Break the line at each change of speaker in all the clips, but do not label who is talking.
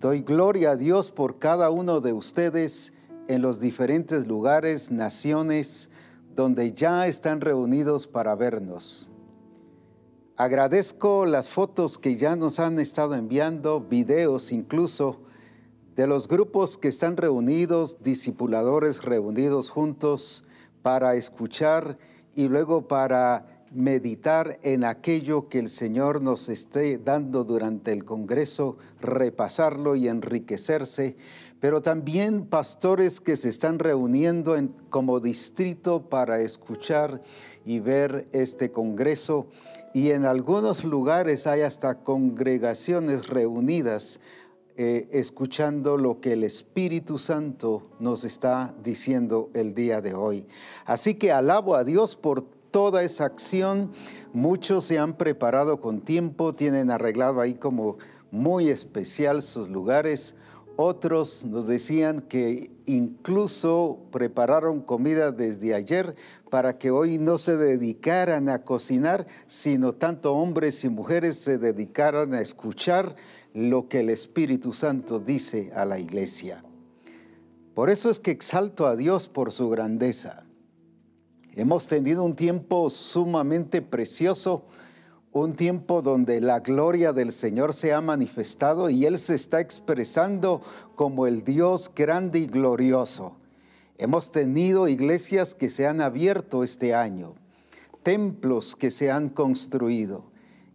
Doy gloria a Dios por cada uno de ustedes en los diferentes lugares, naciones, donde ya están reunidos para vernos. Agradezco las fotos que ya nos han estado enviando, videos incluso, de los grupos que están reunidos, discipuladores reunidos juntos para escuchar y luego para meditar en aquello que el Señor nos esté dando durante el Congreso, repasarlo y enriquecerse, pero también pastores que se están reuniendo en, como distrito para escuchar y ver este Congreso. Y en algunos lugares hay hasta congregaciones reunidas eh, escuchando lo que el Espíritu Santo nos está diciendo el día de hoy. Así que alabo a Dios por toda esa acción. Muchos se han preparado con tiempo, tienen arreglado ahí como muy especial sus lugares. Otros nos decían que incluso prepararon comida desde ayer para que hoy no se dedicaran a cocinar, sino tanto hombres y mujeres se dedicaran a escuchar lo que el Espíritu Santo dice a la iglesia. Por eso es que exalto a Dios por su grandeza. Hemos tenido un tiempo sumamente precioso, un tiempo donde la gloria del Señor se ha manifestado y Él se está expresando como el Dios grande y glorioso. Hemos tenido iglesias que se han abierto este año, templos que se han construido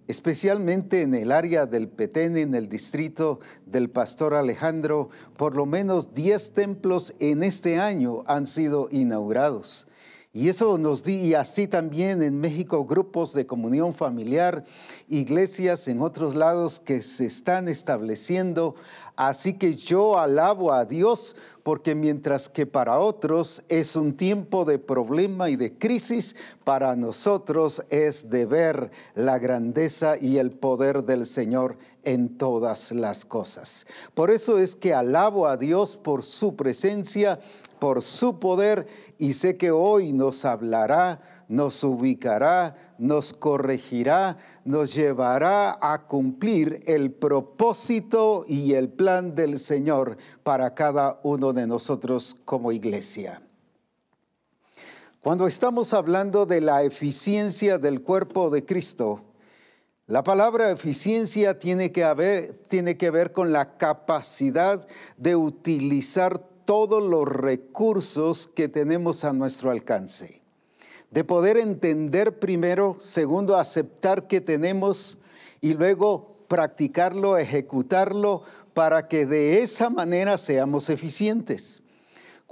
especialmente en el área del Petén, en el distrito del pastor Alejandro, por lo menos 10 templos en este año han sido inaugurados. Y eso nos di, y así también en México, grupos de comunión familiar, iglesias en otros lados que se están estableciendo. Así que yo alabo a Dios porque mientras que para otros es un tiempo de problema y de crisis, para nosotros es de ver la grandeza y el poder del Señor en todas las cosas. Por eso es que alabo a Dios por su presencia, por su poder y sé que hoy nos hablará, nos ubicará, nos corregirá, nos llevará a cumplir el propósito y el plan del Señor para cada uno de nosotros como iglesia. Cuando estamos hablando de la eficiencia del cuerpo de Cristo, la palabra eficiencia tiene que, tiene que ver con la capacidad de utilizar todos los recursos que tenemos a nuestro alcance de poder entender primero, segundo, aceptar que tenemos y luego practicarlo, ejecutarlo para que de esa manera seamos eficientes.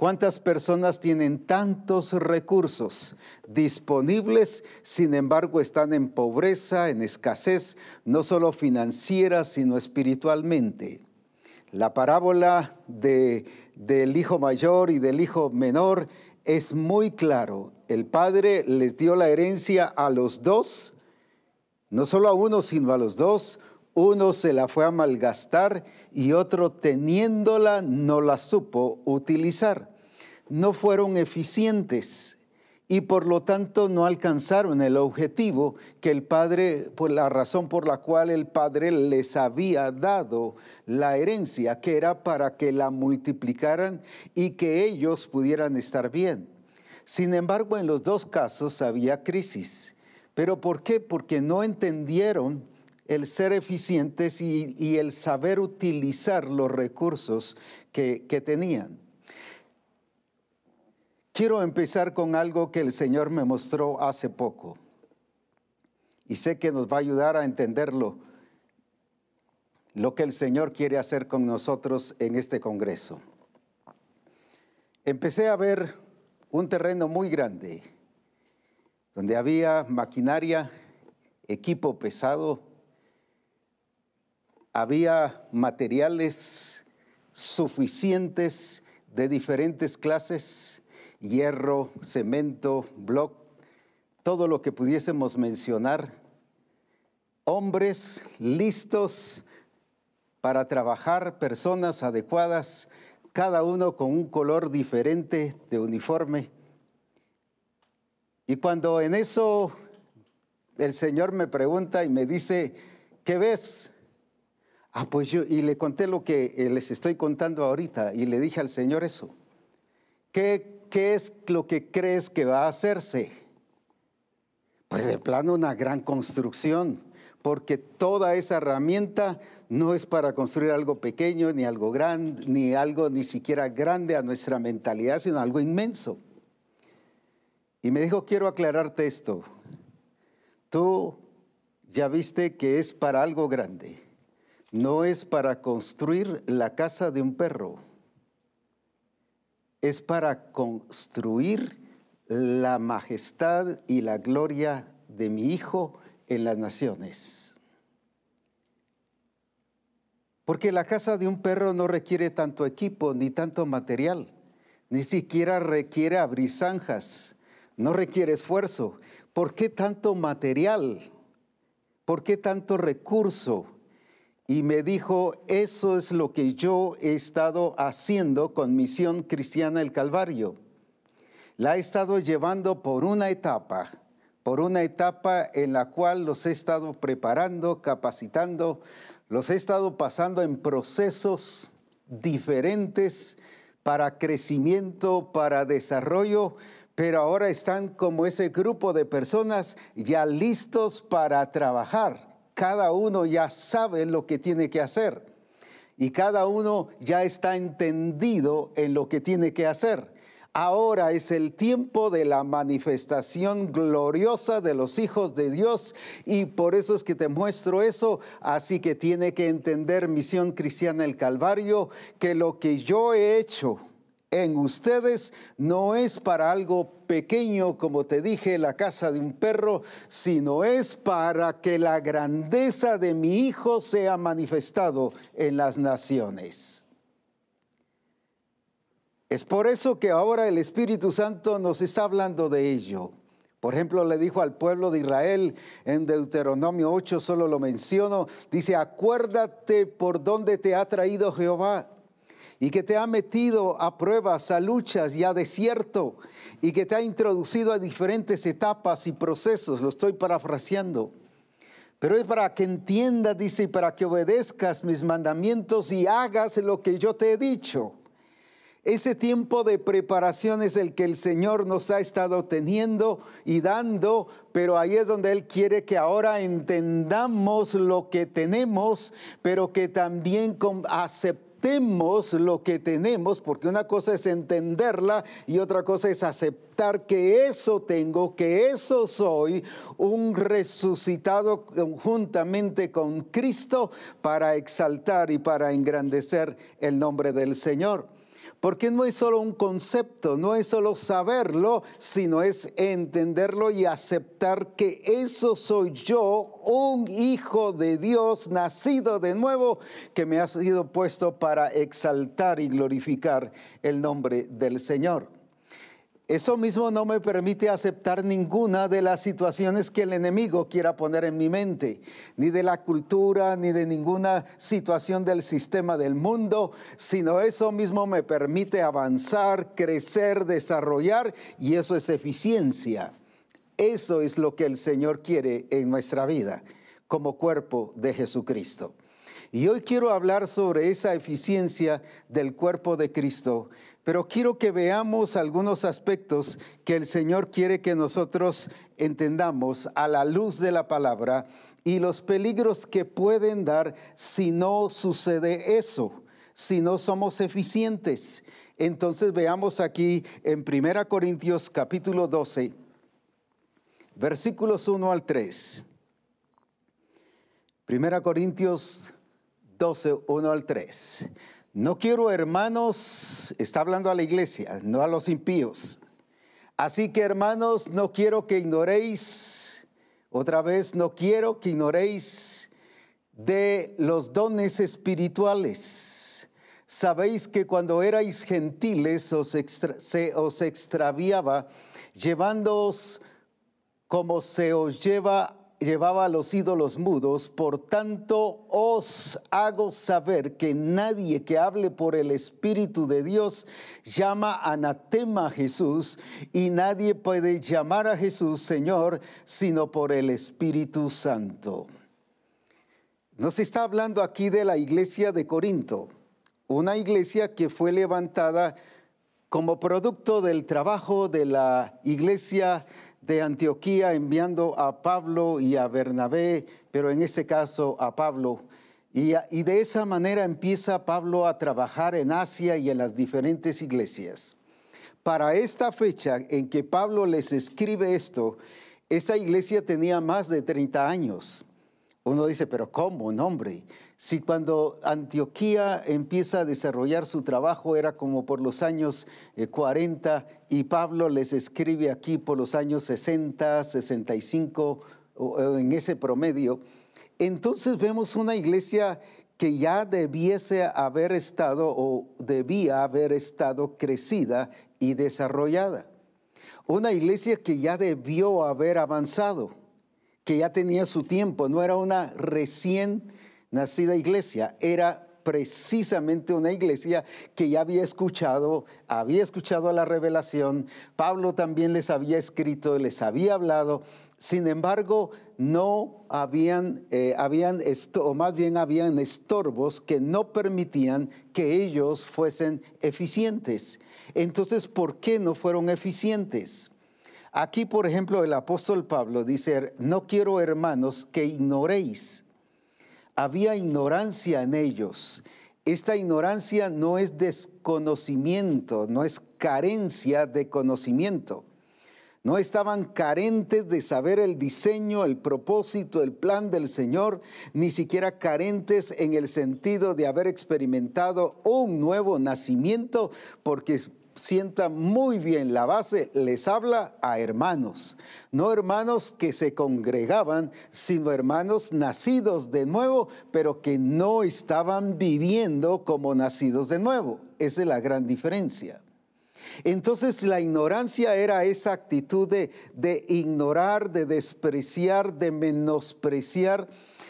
¿Cuántas personas tienen tantos recursos disponibles, sin embargo están en pobreza, en escasez, no solo financiera, sino espiritualmente? La parábola de, del hijo mayor y del hijo menor es muy claro. El padre les dio la herencia a los dos, no solo a uno, sino a los dos. Uno se la fue a malgastar y otro teniéndola no la supo utilizar. No fueron eficientes y por lo tanto no alcanzaron el objetivo que el Padre, por la razón por la cual el Padre les había dado la herencia, que era para que la multiplicaran y que ellos pudieran estar bien. Sin embargo, en los dos casos había crisis. ¿Pero por qué? Porque no entendieron el ser eficientes y, el saber utilizar los recursos que, que tenían. Quiero empezar con algo que el Señor me mostró hace poco y sé que nos va a ayudar a entenderlo, lo que el Señor quiere hacer con nosotros en este Congreso. Empecé a ver un terreno muy grande, donde había maquinaria, equipo pesado, había materiales suficientes de diferentes clases, hierro, cemento, bloc, todo lo que pudiésemos mencionar, hombres listos para trabajar, personas adecuadas, cada uno con un color diferente de uniforme. Y cuando en eso el Señor me pregunta y me dice, ¿qué ves? Ah, pues yo, y le conté lo que eh, les estoy contando ahorita y le dije al Señor eso. ¿Qué, qué es lo que crees que va a hacerse? Pues de plano una gran construcción, porque toda esa herramienta no es para construir algo pequeño, ni algo grande, ni algo ni siquiera grande a nuestra mentalidad, sino algo inmenso. Y me dijo, quiero aclararte esto. Tú ya viste que es para algo grande. No es para construir la casa de un perro. Es para construir la majestad y la gloria de mi Hijo en las naciones. Porque la casa de un perro no requiere tanto equipo ni tanto material, ni siquiera requiere abrir zanjas no requiere esfuerzo. ¿Por qué tanto material? ¿Por qué tanto recurso? Y me dijo, eso es lo que yo he estado haciendo con Misión Cristiana el Calvario. La he estado llevando por una etapa, por una etapa en la cual los he estado preparando, capacitando, los he estado pasando en procesos diferentes para crecimiento, para desarrollo, pero ahora están como ese grupo de personas ya listos para trabajar. Cada uno ya sabe lo que tiene que hacer y cada uno ya está entendido en lo que tiene que hacer. Ahora es el tiempo de la manifestación gloriosa de los hijos de Dios y por eso es que te muestro eso. Así que tiene que entender Misión Cristiana el Calvario que lo que yo he hecho en ustedes no es para algo pequeño, como te dije, la casa de un perro, sino es para que la grandeza de mi Hijo sea manifestado en las naciones. Es por eso que ahora el Espíritu Santo nos está hablando de ello. Por ejemplo, le dijo al pueblo de Israel en Deuteronomio 8, solo lo menciono, dice, acuérdate por dónde te ha traído Jehová y que te ha metido a pruebas, a luchas y a desierto, y que te ha introducido a diferentes etapas y procesos, lo estoy parafraseando. Pero es para que entiendas, dice, y para que obedezcas mis mandamientos y hagas lo que yo te he dicho. Ese tiempo de preparación es el que el Señor nos ha estado teniendo y dando, pero ahí es donde Él quiere que ahora entendamos lo que tenemos, pero que también aceptemos lo que tenemos, porque una cosa es entenderla y otra cosa es aceptar que eso tengo, que eso soy, un resucitado conjuntamente con Cristo para exaltar y para engrandecer el nombre del Señor. Porque no es solo un concepto, no es solo saberlo, sino es entenderlo y aceptar que eso soy yo, un hijo de Dios nacido de nuevo, que me ha sido puesto para exaltar y glorificar el nombre del Señor. Eso mismo no me permite aceptar ninguna de las situaciones que el enemigo quiera poner en mi mente, ni de la cultura, ni de ninguna situación del sistema del mundo, sino eso mismo me permite avanzar, crecer, desarrollar, y eso es eficiencia. Eso es lo que el Señor quiere en nuestra vida como cuerpo de Jesucristo. Y hoy quiero hablar sobre esa eficiencia del cuerpo de Cristo pero quiero que veamos algunos aspectos que el Señor quiere que nosotros entendamos a la luz de la palabra y los peligros que pueden dar si no sucede eso, si no somos eficientes. Entonces veamos aquí en 1 Corintios capítulo 12, versículos 1 al 3. 1 Corintios 12, 1 al 3. No quiero, hermanos, está hablando a la iglesia, no a los impíos. Así que, hermanos, no quiero que ignoréis, otra vez, no quiero que ignoréis de los dones espirituales. Sabéis que cuando erais gentiles os se os extraviaba, llevándoos como se os lleva llevaba a los ídolos mudos, por tanto os hago saber que nadie que hable por el Espíritu de Dios llama anatema a Jesús y nadie puede llamar a Jesús Señor sino por el Espíritu Santo. Nos está hablando aquí de la iglesia de Corinto, una iglesia que fue levantada como producto del trabajo de la iglesia de Antioquía enviando a Pablo y a Bernabé, pero en este caso a Pablo. Y, y, de esa manera empieza Pablo a trabajar en Asia y en las diferentes iglesias. Para esta fecha en que Pablo les escribe esto, esta iglesia tenía más de 30 años. Uno dice, pero ¿cómo? No, hombre. Si cuando Antioquía empieza a desarrollar su trabajo era como por los años 40 eh, y Pablo les escribe aquí por los años 60, 65, en ese promedio, entonces vemos una iglesia que ya debiese haber estado o debía haber estado crecida y desarrollada. Una iglesia que ya debió haber avanzado, que ya tenía su tiempo, no era una recién nacida iglesia, era precisamente una iglesia que ya había escuchado, había escuchado la revelación, Pablo también les había escrito, les había hablado, sin embargo, no habían, eh, habían o más bien habían estorbos que no permitían que ellos fuesen eficientes. Entonces, ¿por qué no fueron eficientes? Aquí, por ejemplo, el apóstol Pablo dice, no quiero hermanos que ignoréis. Había ignorancia en ellos. Esta ignorancia no es desconocimiento, no es carencia de conocimiento. No estaban carentes de saber el diseño, el propósito, el plan del Señor, ni siquiera carentes en el sentido de haber experimentado un nuevo nacimiento, porque sienta muy bien la base, les habla a hermanos, no hermanos que se congregaban, sino hermanos nacidos de nuevo, pero que no estaban viviendo como nacidos de nuevo. Esa es la gran diferencia. Entonces la ignorancia era esa actitud de, ignorar, de despreciar, de menospreciar,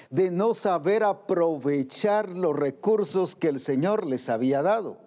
de no saber aprovechar los recursos que el Señor les había dado.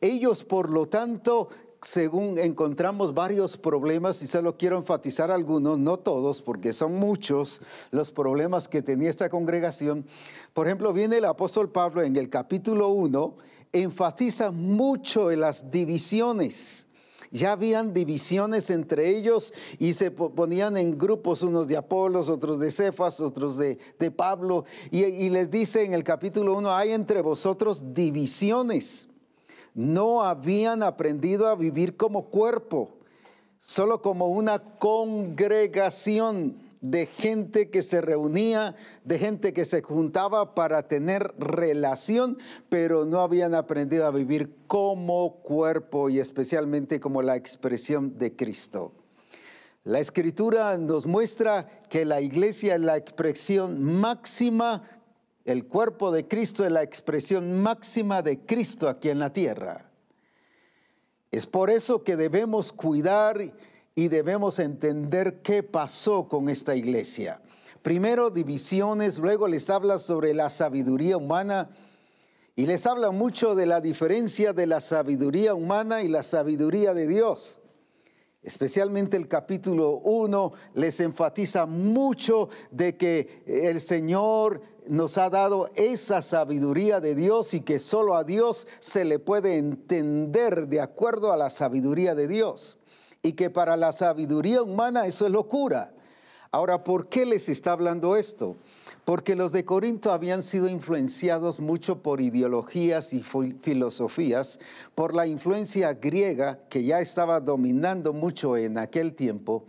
Ellos, por lo tanto, según encontramos varios problemas, y solo quiero enfatizar algunos, no todos, porque son muchos los problemas que tenía esta congregación. Por ejemplo, viene el apóstol Pablo en el capítulo 1 enfatiza mucho las divisiones. Ya habían divisiones entre ellos y se ponían en grupos, unos de Apolos, otros de Cefas, otros de, Pablo. Y, y les dice en el capítulo 1, hay entre vosotros divisiones. No habían aprendido a vivir como cuerpo, solo como una congregación de gente que se reunía, de gente que se juntaba para tener relación, pero no habían aprendido a vivir como cuerpo y especialmente como la expresión de Cristo. La escritura nos muestra que la iglesia es la expresión máxima, el cuerpo de Cristo es la expresión máxima de Cristo aquí en la tierra. Es por eso que debemos cuidar y debemos entender qué pasó con esta iglesia. Primero divisiones, luego les habla sobre la sabiduría humana y les habla mucho de la diferencia de la sabiduría humana y la sabiduría de Dios. Especialmente el capítulo 1 les enfatiza mucho de que el Señor nos ha dado esa sabiduría de Dios y que solo a Dios se le puede entender de acuerdo a la sabiduría de Dios y que para la sabiduría humana eso es locura. Ahora, ¿por qué les está hablando esto? Porque los de Corinto habían sido influenciados mucho por ideologías y filosofías, por la influencia griega que ya estaba dominando mucho en aquel tiempo,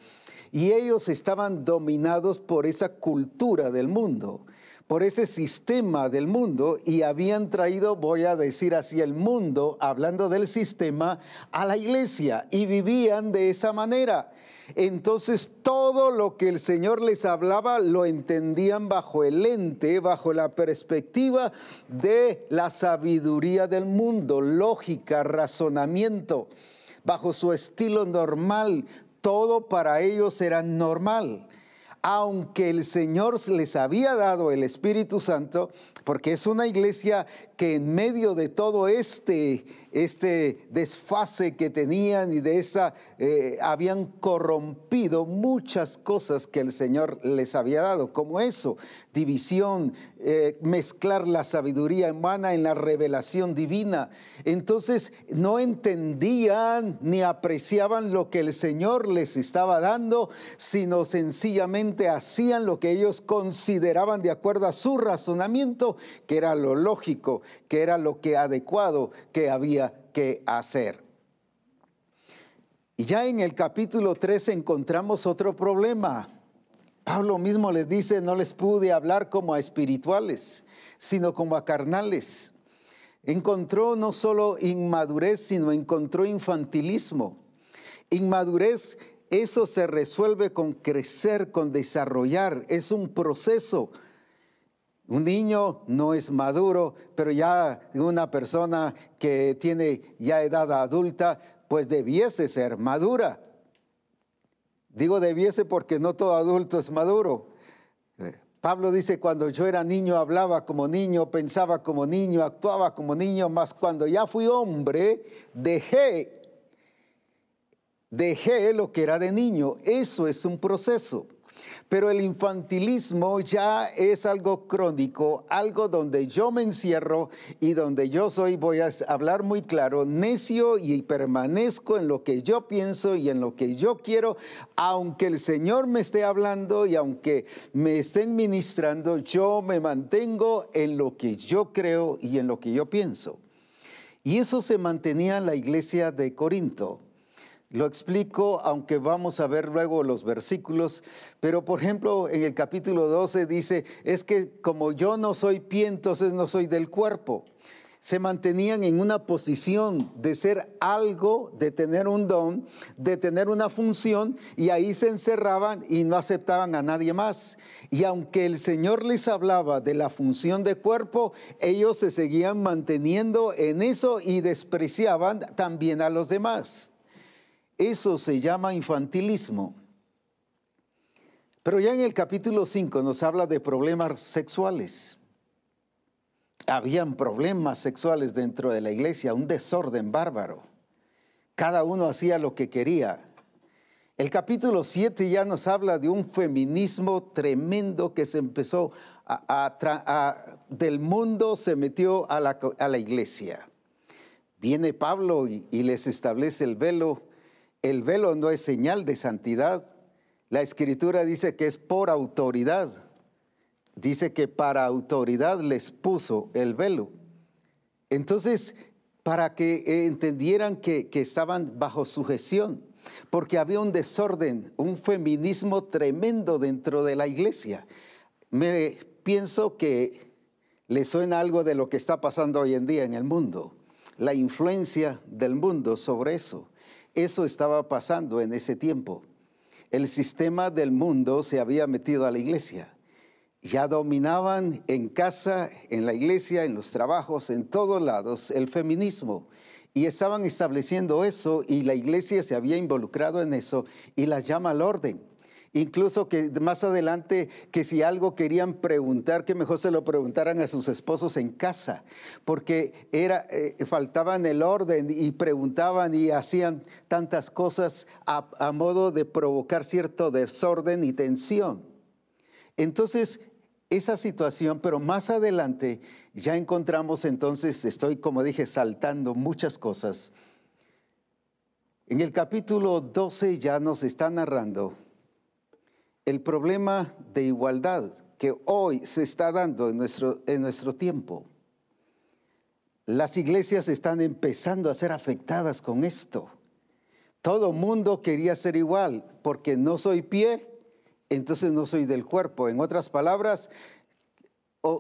y ellos estaban dominados por esa cultura del mundo por ese sistema del mundo y habían traído, voy a decir así, el mundo, hablando del sistema, a la iglesia y vivían de esa manera. Entonces todo lo que el Señor les hablaba lo entendían bajo el lente, bajo la perspectiva de la sabiduría del mundo, lógica, razonamiento, bajo su estilo normal. Todo para ellos era normal aunque el Señor les había dado el Espíritu Santo, porque es una iglesia que en medio de todo este, este desfase que tenían y de esta, eh, habían corrompido muchas cosas que el Señor les había dado, como eso, división, eh, mezclar la sabiduría humana en la revelación divina. Entonces no entendían ni apreciaban lo que el Señor les estaba dando, sino sencillamente hacían lo que ellos consideraban de acuerdo a su razonamiento, que era lo lógico, que era lo que adecuado que había que hacer. Y ya en el capítulo 3 encontramos otro problema. Pablo mismo les dice, no les pude hablar como a espirituales, sino como a carnales. Encontró no solo inmadurez, sino encontró infantilismo. Inmadurez, eso se resuelve con crecer, con desarrollar, es un proceso. Un niño no es maduro, pero ya una persona que tiene ya edad adulta, pues debiese ser madura. Digo debiese porque no todo adulto es maduro. Eh, Pablo dice, cuando yo era niño hablaba como niño, pensaba como niño, actuaba como niño, mas cuando ya fui hombre, dejé, dejé lo que era de niño. Eso es un proceso. Pero el infantilismo ya es algo crónico, algo donde yo me encierro y donde yo soy, voy a hablar muy claro, necio y permanezco en lo que yo pienso y en lo que yo quiero, aunque el Señor me esté hablando y aunque me estén ministrando, yo me mantengo en lo que yo creo y en lo que yo pienso. Y eso se mantenía en la iglesia de Corinto. Lo explico, aunque vamos a ver luego los versículos, pero por ejemplo en el capítulo 12 dice, es que como yo no soy pie, entonces no soy del cuerpo. Se mantenían en una posición de ser algo, de tener un don, de tener una función, y ahí se encerraban y no aceptaban a nadie más. Y aunque el Señor les hablaba de la función de cuerpo, ellos se seguían manteniendo en eso y despreciaban también a los demás. Eso se llama infantilismo. Pero ya en el capítulo 5 nos habla de problemas sexuales. Habían problemas sexuales dentro de la iglesia, un desorden bárbaro. Cada uno hacía lo que quería. El capítulo 7 ya nos habla de un feminismo tremendo que se empezó a, del mundo, se metió a la, iglesia. Viene Pablo y les establece el velo el velo no es señal de santidad. La escritura dice que es por autoridad. Dice que para autoridad les puso el velo. Entonces, para que entendieran que, estaban bajo sujeción, porque había un desorden, un feminismo tremendo dentro de la iglesia. Me pienso que le suena algo de lo que está pasando hoy en día en el mundo, la influencia del mundo sobre eso. Eso estaba pasando en ese tiempo. El sistema del mundo se había metido a la iglesia. Ya dominaban en casa, en la iglesia, en los trabajos, en todos lados el feminismo. Y estaban estableciendo eso y la iglesia se había involucrado en eso y la llama al orden. Incluso que más adelante, que si algo querían preguntar, que mejor se lo preguntaran a sus esposos en casa, porque era, eh, faltaban el orden y preguntaban y hacían tantas cosas a, a modo de provocar cierto desorden y tensión. Entonces, esa situación, pero más adelante ya encontramos entonces, estoy como dije, saltando muchas cosas. En el capítulo 12 ya nos está narrando el problema de igualdad que hoy se está dando en nuestro, en nuestro tiempo. Las iglesias están empezando a ser afectadas con esto. Todo mundo quería ser igual, porque no soy pie, entonces no soy del cuerpo. En otras palabras,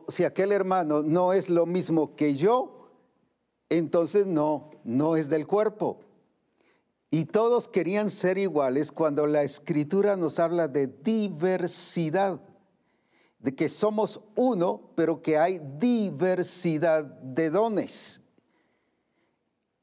si aquel hermano no es lo mismo que yo, entonces no, no es del cuerpo. Y todos querían ser iguales cuando la escritura nos habla de diversidad, de que somos uno, pero que hay diversidad de dones.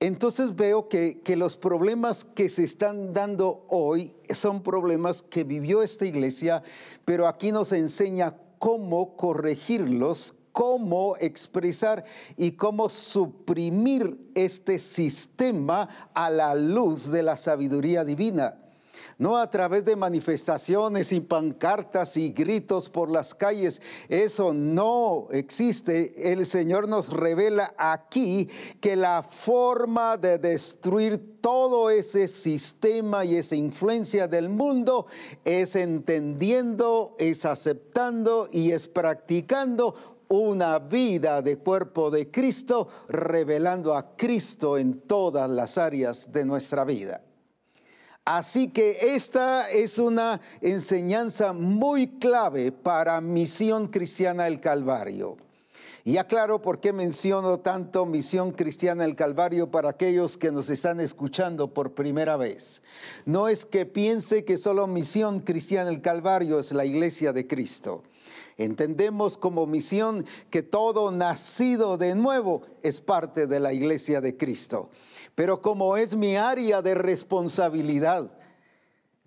Entonces veo que, que, los problemas que se están dando hoy son problemas que vivió esta iglesia, pero aquí nos enseña cómo corregirlos, cómo expresar y cómo suprimir este sistema a la luz de la sabiduría divina no a través de manifestaciones y pancartas y gritos por las calles. Eso no existe. El Señor nos revela aquí que la forma de destruir todo ese sistema y esa influencia del mundo es entendiendo, es aceptando y es practicando una vida de cuerpo de Cristo, revelando a Cristo en todas las áreas de nuestra vida. Así que esta es una enseñanza muy clave para Misión Cristiana del Calvario. Y aclaro por qué menciono tanto Misión Cristiana del Calvario para aquellos que nos están escuchando por primera vez. No es que piense que solo Misión Cristiana del Calvario es la iglesia de Cristo. Entendemos como misión que todo nacido de nuevo es parte de la iglesia de Cristo. Pero como es mi área de responsabilidad,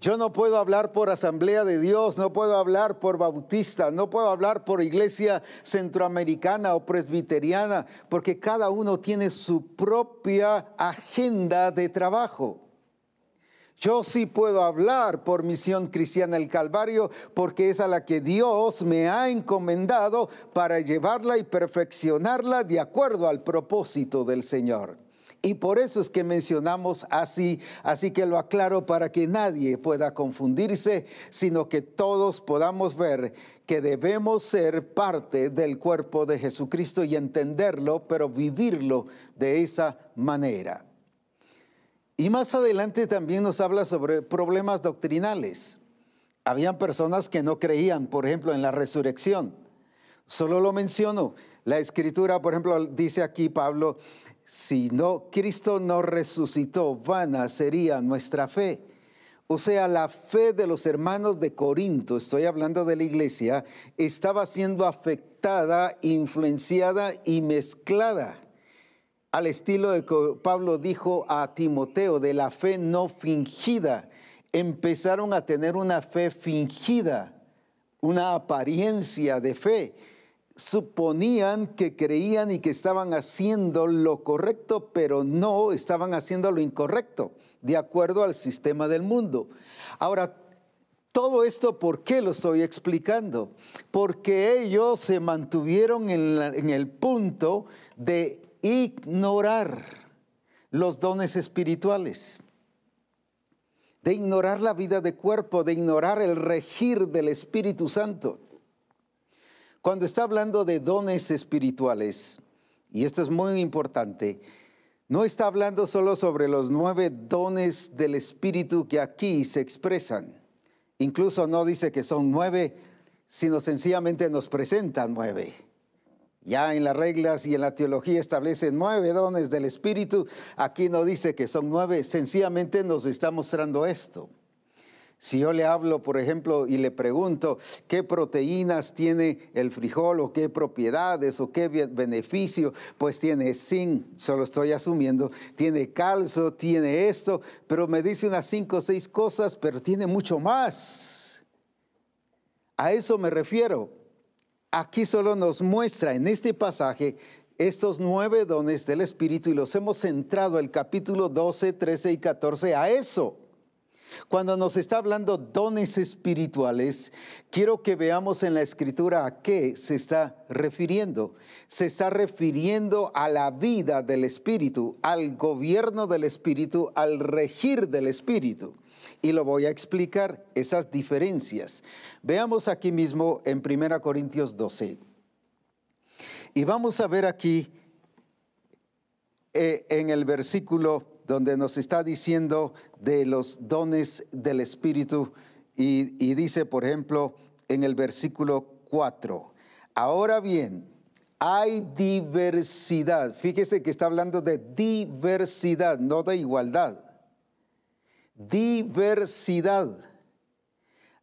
yo no puedo hablar por Asamblea de Dios, no puedo hablar por Bautista, no puedo hablar por Iglesia Centroamericana o Presbiteriana, porque cada uno tiene su propia agenda de trabajo. Yo sí puedo hablar por Misión Cristiana el Calvario porque es a la que Dios me ha encomendado para llevarla y perfeccionarla de acuerdo al propósito del Señor. Y por eso es que mencionamos así, así que lo aclaro para que nadie pueda confundirse, sino que todos podamos ver que debemos ser parte del cuerpo de Jesucristo y entenderlo, pero vivirlo de esa manera. Y más adelante también nos habla sobre problemas doctrinales. Habían personas que no creían, por ejemplo, en la resurrección. Solo lo menciono. La escritura, por ejemplo, dice aquí Pablo, si no Cristo no resucitó, vana sería nuestra fe. O sea, la fe de los hermanos de Corinto, estoy hablando de la iglesia, estaba siendo afectada, influenciada y mezclada al estilo de que Pablo dijo a Timoteo, de la fe no fingida. Empezaron a tener una fe fingida, una apariencia de fe suponían que creían y que estaban haciendo lo correcto, pero no estaban haciendo lo incorrecto, de acuerdo al sistema del mundo. Ahora, todo esto, ¿por qué lo estoy explicando? Porque ellos se mantuvieron en, el punto de ignorar los dones espirituales, de ignorar la vida de cuerpo, de ignorar el regir del Espíritu Santo. Cuando está hablando de dones espirituales, y esto es muy importante, no está hablando solo sobre los nueve dones del Espíritu que aquí se expresan. Incluso no dice que son nueve, sino sencillamente nos presenta nueve. Ya en las reglas y en la teología establecen nueve dones del Espíritu. Aquí no dice que son nueve, sencillamente nos está mostrando esto. Si yo le hablo, por ejemplo, y le pregunto qué proteínas tiene el frijol o qué propiedades o qué beneficio, pues tiene zinc, solo estoy asumiendo, tiene calcio, tiene esto, pero me dice unas cinco o seis cosas, pero tiene mucho más. A eso me refiero. Aquí solo nos muestra en este pasaje estos nueve dones del Espíritu y los hemos centrado el capítulo 12, 13 y 14 a eso. Cuando nos está hablando dones espirituales, quiero que veamos en la escritura a qué se está refiriendo. Se está refiriendo a la vida del Espíritu, al gobierno del Espíritu, al regir del Espíritu. Y lo voy a explicar, esas diferencias. Veamos aquí mismo en 1 Corintios 12. Y vamos a ver aquí eh, en el versículo donde nos está diciendo de los dones del Espíritu y, dice, por ejemplo, en el versículo 4, ahora bien, hay diversidad. Fíjese que está hablando de diversidad, no de igualdad. Diversidad.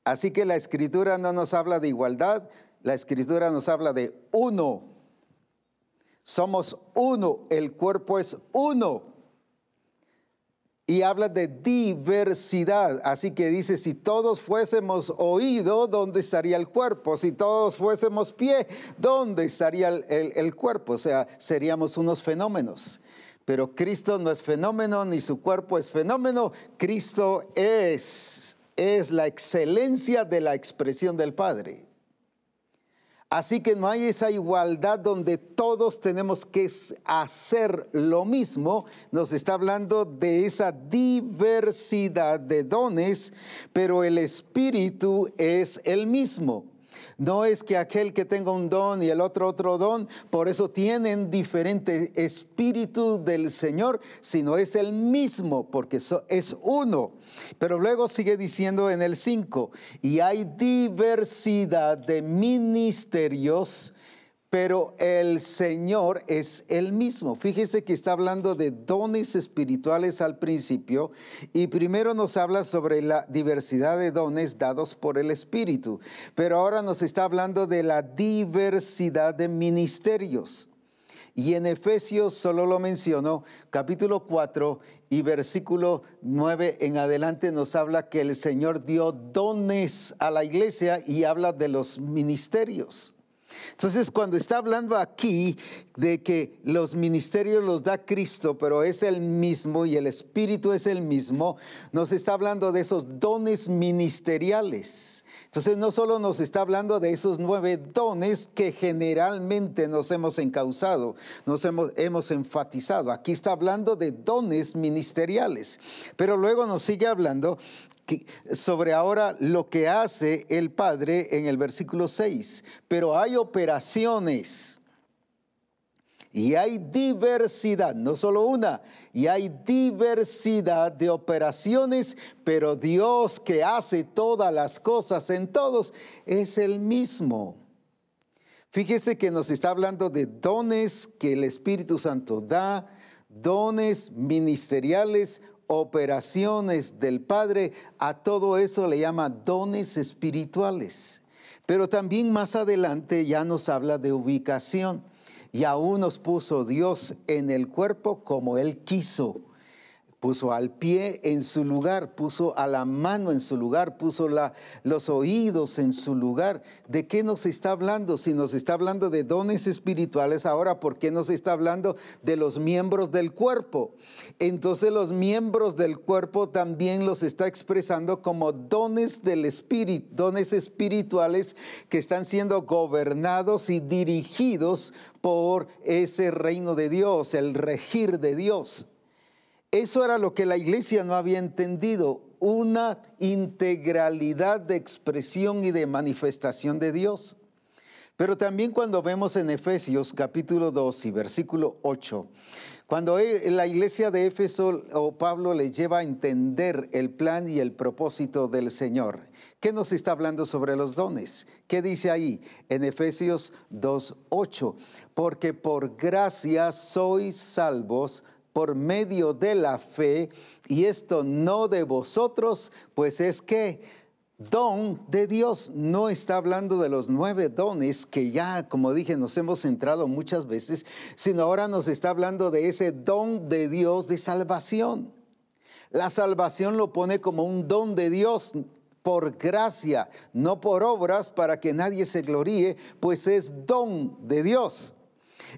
Así que la escritura no nos habla de igualdad, la escritura nos habla de uno. Somos uno, el cuerpo es uno. y habla de diversidad. Así que dice, si todos fuésemos oído, ¿dónde estaría el cuerpo? Si todos fuésemos pie, ¿dónde estaría el, cuerpo? O sea, seríamos unos fenómenos. Pero Cristo no es fenómeno, ni su cuerpo es fenómeno. Cristo es, es la excelencia de la expresión del Padre. Así que no hay esa igualdad donde todos tenemos que hacer lo mismo. Nos está hablando de esa diversidad de dones, pero el espíritu es el mismo. No es que aquel que tenga un don y el otro otro don, por eso tienen diferente espíritu del Señor, sino es el mismo, porque es uno. Pero luego sigue diciendo en el 5, y hay diversidad de ministerios pero el Señor es el mismo. Fíjese que está hablando de dones espirituales al principio y primero nos habla sobre la diversidad de dones dados por el Espíritu, pero ahora nos está hablando de la diversidad de ministerios. Y en Efesios solo lo mencionó, capítulo 4 y versículo 9 en adelante nos habla que el Señor dio dones a la iglesia y habla de los ministerios. Entonces, cuando está hablando aquí de que los ministerios los da Cristo, pero es el mismo y el Espíritu es el mismo, nos está hablando de esos dones ministeriales. Entonces no solo nos está hablando de esos nueve dones que generalmente nos hemos encausado, nos hemos, hemos enfatizado. Aquí está hablando de dones ministeriales, pero luego nos sigue hablando sobre ahora lo que hace el Padre en el versículo 6. Pero hay operaciones y hay diversidad, no solo una, y hay diversidad de operaciones, pero Dios que hace todas las cosas en todos es el mismo. Fíjese que nos está hablando de dones que el Espíritu Santo da, dones ministeriales, operaciones del Padre, a todo eso le llama dones espirituales. Pero también más adelante ya nos habla de ubicación. Y aún nos puso Dios en el cuerpo como Él quiso puso al pie en su lugar, puso a la mano en su lugar, puso los oídos en su lugar. ¿De qué nos está hablando? Si nos está hablando de dones espirituales, ahora, ¿por qué nos está hablando de los miembros del cuerpo? Entonces los miembros del cuerpo también los está expresando como dones del espíritu, dones espirituales que están siendo gobernados y dirigidos por ese reino de Dios, el regir de Dios. Eso era lo que la iglesia no había entendido, una integralidad de expresión y de manifestación de Dios. Pero también cuando vemos en Efesios capítulo 2 y versículo 8, cuando e, la iglesia de Éfeso o Pablo le lleva a entender el plan y el propósito del Señor, ¿qué nos está hablando sobre los dones? ¿Qué dice ahí en Efesios 2, 8? Porque por gracia sois salvos por medio de la fe, y esto no de vosotros, pues es que don de Dios no está hablando de los nueve dones que ya, como dije, nos hemos centrado muchas veces, sino ahora nos está hablando de ese don de Dios de salvación. La salvación lo pone como un don de Dios por gracia, no por obras para que nadie se gloríe, pues es don de Dios.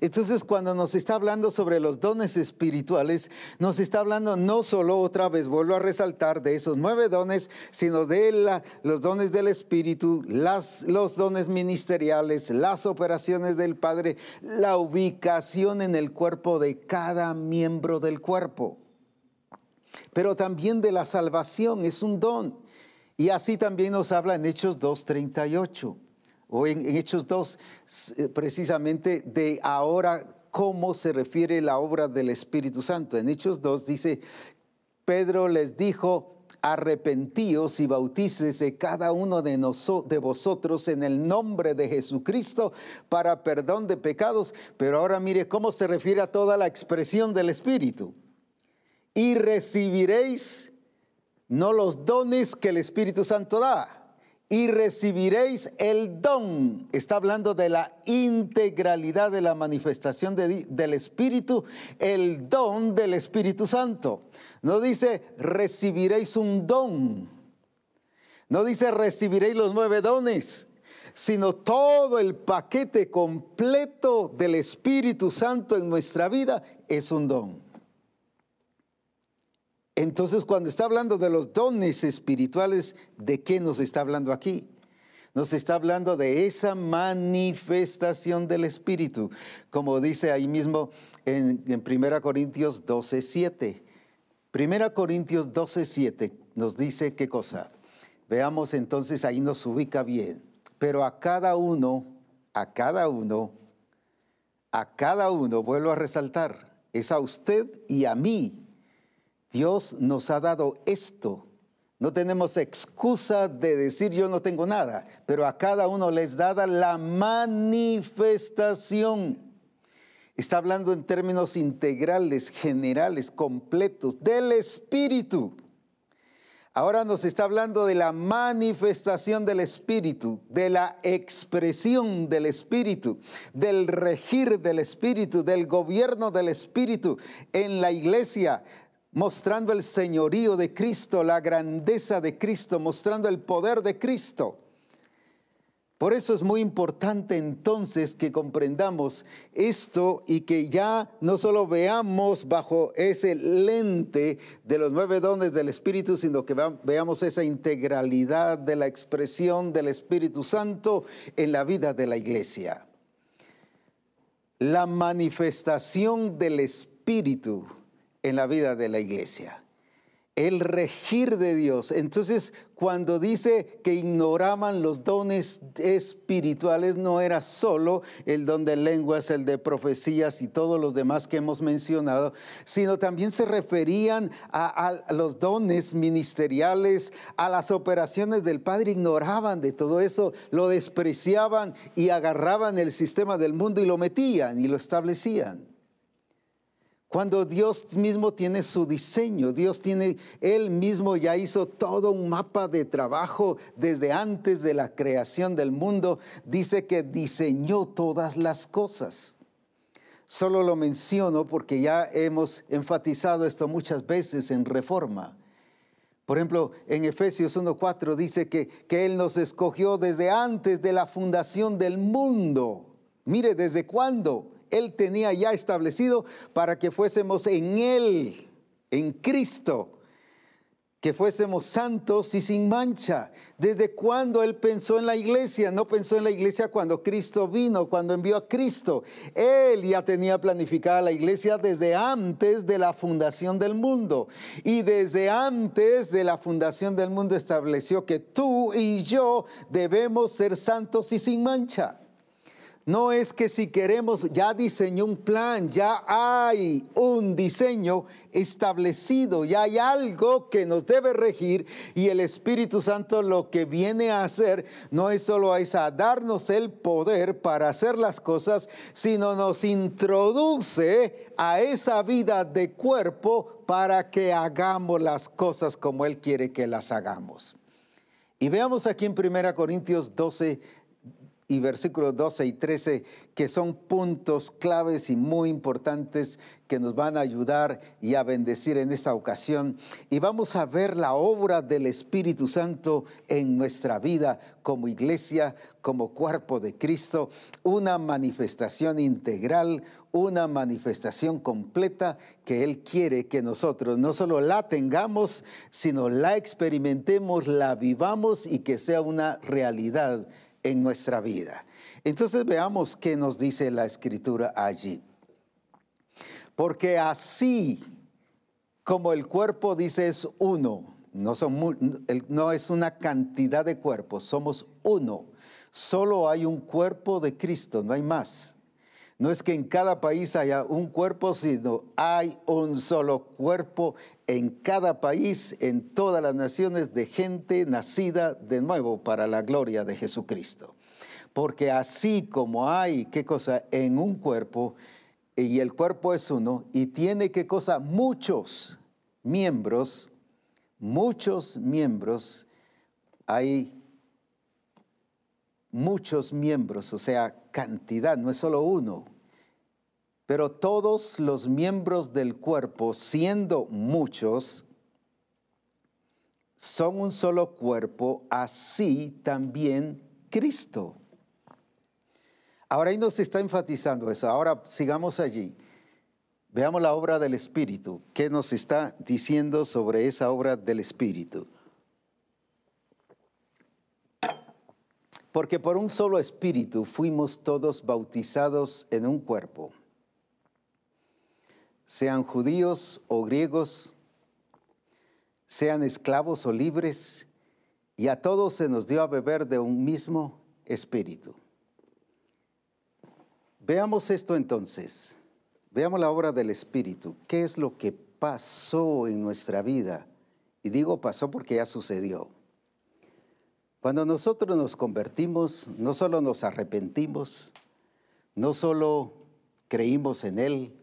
Entonces, cuando nos está hablando sobre los dones espirituales, nos está hablando no solo otra vez, vuelvo a resaltar, de esos nueve dones, sino de los dones del Espíritu, los dones ministeriales, las operaciones del Padre, la ubicación en el cuerpo de cada miembro del cuerpo. Pero también de la salvación, es un don. Y así también nos habla en Hechos 2.38 o en, Hechos 2, eh, precisamente de ahora cómo se refiere la obra del Espíritu Santo. En Hechos 2 dice, Pedro les dijo, arrepentíos y bautícese cada uno de, de vosotros en el nombre de Jesucristo para perdón de pecados. Pero ahora mire cómo se refiere a toda la expresión del Espíritu. Y recibiréis no los dones que el Espíritu Santo da, y recibiréis el don. Está hablando de la integralidad de la manifestación del Espíritu, el don del Espíritu Santo. No dice recibiréis un don. No dice recibiréis los nueve dones, sino todo el paquete completo del Espíritu Santo en nuestra vida es un don. Entonces, cuando está hablando de los dones espirituales, ¿de qué nos está hablando aquí? Nos está hablando de esa manifestación del Espíritu, como dice ahí mismo en, 1 Corintios 12, 7. 1 Corintios 12, 7 nos dice qué cosa. Veamos entonces, ahí nos ubica bien. Pero a cada uno, a cada uno, a cada uno, vuelvo a resaltar, es a usted y a mí Dios nos ha dado esto. No tenemos excusa de decir yo no tengo nada, pero a cada uno les dada la manifestación. Está hablando en términos integrales, generales, completos, del Espíritu. Ahora nos está hablando de la manifestación del Espíritu, de la expresión del Espíritu, del regir del Espíritu, del gobierno del Espíritu en la iglesia, mostrando el señorío de Cristo, la grandeza de Cristo, mostrando el poder de Cristo. Por eso es muy importante entonces que comprendamos esto y que ya no solo veamos bajo ese lente de los nueve dones del Espíritu, sino que veamos esa integralidad de la expresión del Espíritu Santo en la vida de la iglesia. La manifestación del Espíritu en la vida de la iglesia. El regir de Dios. Entonces, cuando dice que ignoraban los dones espirituales, no era solo el don de lenguas, el de profecías y todos los demás que hemos mencionado, sino también se referían a, a los dones ministeriales, a las operaciones del Padre. Ignoraban de todo eso, lo despreciaban y agarraban el sistema del mundo y lo metían y lo establecían. Cuando Dios mismo tiene su diseño, Dios tiene, Él mismo ya hizo todo un mapa de trabajo desde antes de la creación del mundo. Dice que diseñó todas las cosas. Solo lo menciono porque ya hemos enfatizado esto muchas veces en reforma. Por ejemplo, en Efesios 1.4 dice que, que Él nos escogió desde antes de la fundación del mundo. Mire, ¿desde cuándo? Él tenía ya establecido para que fuésemos en Él, en Cristo, que fuésemos santos y sin mancha. ¿Desde cuándo Él pensó en la iglesia? No pensó en la iglesia cuando Cristo vino, cuando envió a Cristo. Él ya tenía planificada la iglesia desde antes de la fundación del mundo. Y desde antes de la fundación del mundo estableció que tú y yo debemos ser santos y sin mancha. No es que si queremos, ya diseñó un plan, ya hay un diseño establecido, ya hay algo que nos debe regir y el Espíritu Santo lo que viene a hacer no es solo a darnos el poder para hacer las cosas, sino nos introduce a esa vida de cuerpo para que hagamos las cosas como Él quiere que las hagamos. Y veamos aquí en 1 Corintios 12, y versículos 12 y 13, que son puntos claves y muy importantes que nos van a ayudar y a bendecir en esta ocasión. Y vamos a ver la obra del Espíritu Santo en nuestra vida como iglesia, como cuerpo de Cristo, una manifestación integral, una manifestación completa que Él quiere que nosotros no solo la tengamos, sino la experimentemos, la vivamos y que sea una realidad en nuestra vida. Entonces veamos qué nos dice la escritura allí. Porque así como el cuerpo dice es uno, no, es una cantidad de cuerpos, somos uno. Solo hay un cuerpo de Cristo, no hay más. No es que en cada país haya un cuerpo, sino hay un solo cuerpo en cada país, en todas las naciones de gente nacida de nuevo para la gloria de Jesucristo. Porque así como hay, ¿qué cosa? En un cuerpo, y el cuerpo es uno, y tiene, ¿qué cosa? Muchos miembros, muchos miembros, hay muchos miembros, o sea, cantidad, no es solo uno. Pero todos los miembros del cuerpo, siendo muchos, son un solo cuerpo, así también Cristo. Ahora ahí nos está enfatizando eso. Ahora sigamos allí. Veamos la obra del Espíritu. ¿Qué nos está diciendo sobre esa obra del Espíritu? Porque por un solo Espíritu fuimos todos bautizados en un cuerpo, sean judíos o griegos, sean esclavos o libres, y a todos se nos dio a beber de un mismo Espíritu. Veamos esto entonces. Veamos la obra del Espíritu. ¿Qué es lo que pasó en nuestra vida? Y digo pasó porque ya sucedió. Cuando nosotros nos convertimos, no solo nos arrepentimos, no solo creímos en Él,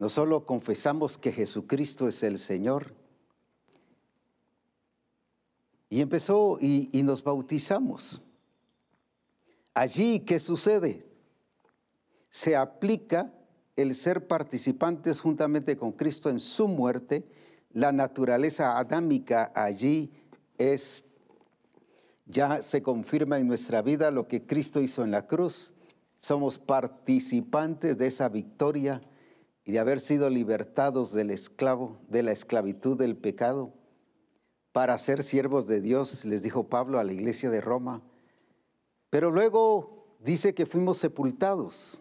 no solo confesamos que Jesucristo es el Señor, y empezó y, nos bautizamos. Allí, ¿qué sucede? Se aplica el ser participantes juntamente con Cristo en su muerte, la naturaleza adámica allí es, ya se confirma en nuestra vida lo que Cristo hizo en la cruz. Somos participantes de esa victoria y de haber sido libertados del esclavo, de la esclavitud del pecado, para ser siervos de Dios, les dijo Pablo a la iglesia de Roma. Pero luego dice que fuimos sepultados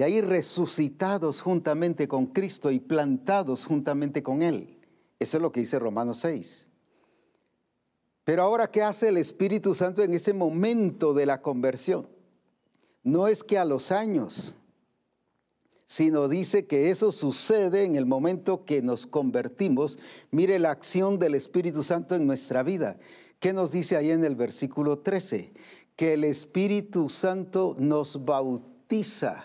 de ahí resucitados juntamente con Cristo y plantados juntamente con Él. Eso es lo que dice Romanos 6. Pero ahora, ¿qué hace el Espíritu Santo en ese momento de la conversión? No es que a los años, sino dice que eso sucede en el momento que nos convertimos. Mire la acción del Espíritu Santo en nuestra vida. ¿Qué nos dice ahí en el versículo 13? Que el Espíritu Santo nos bautiza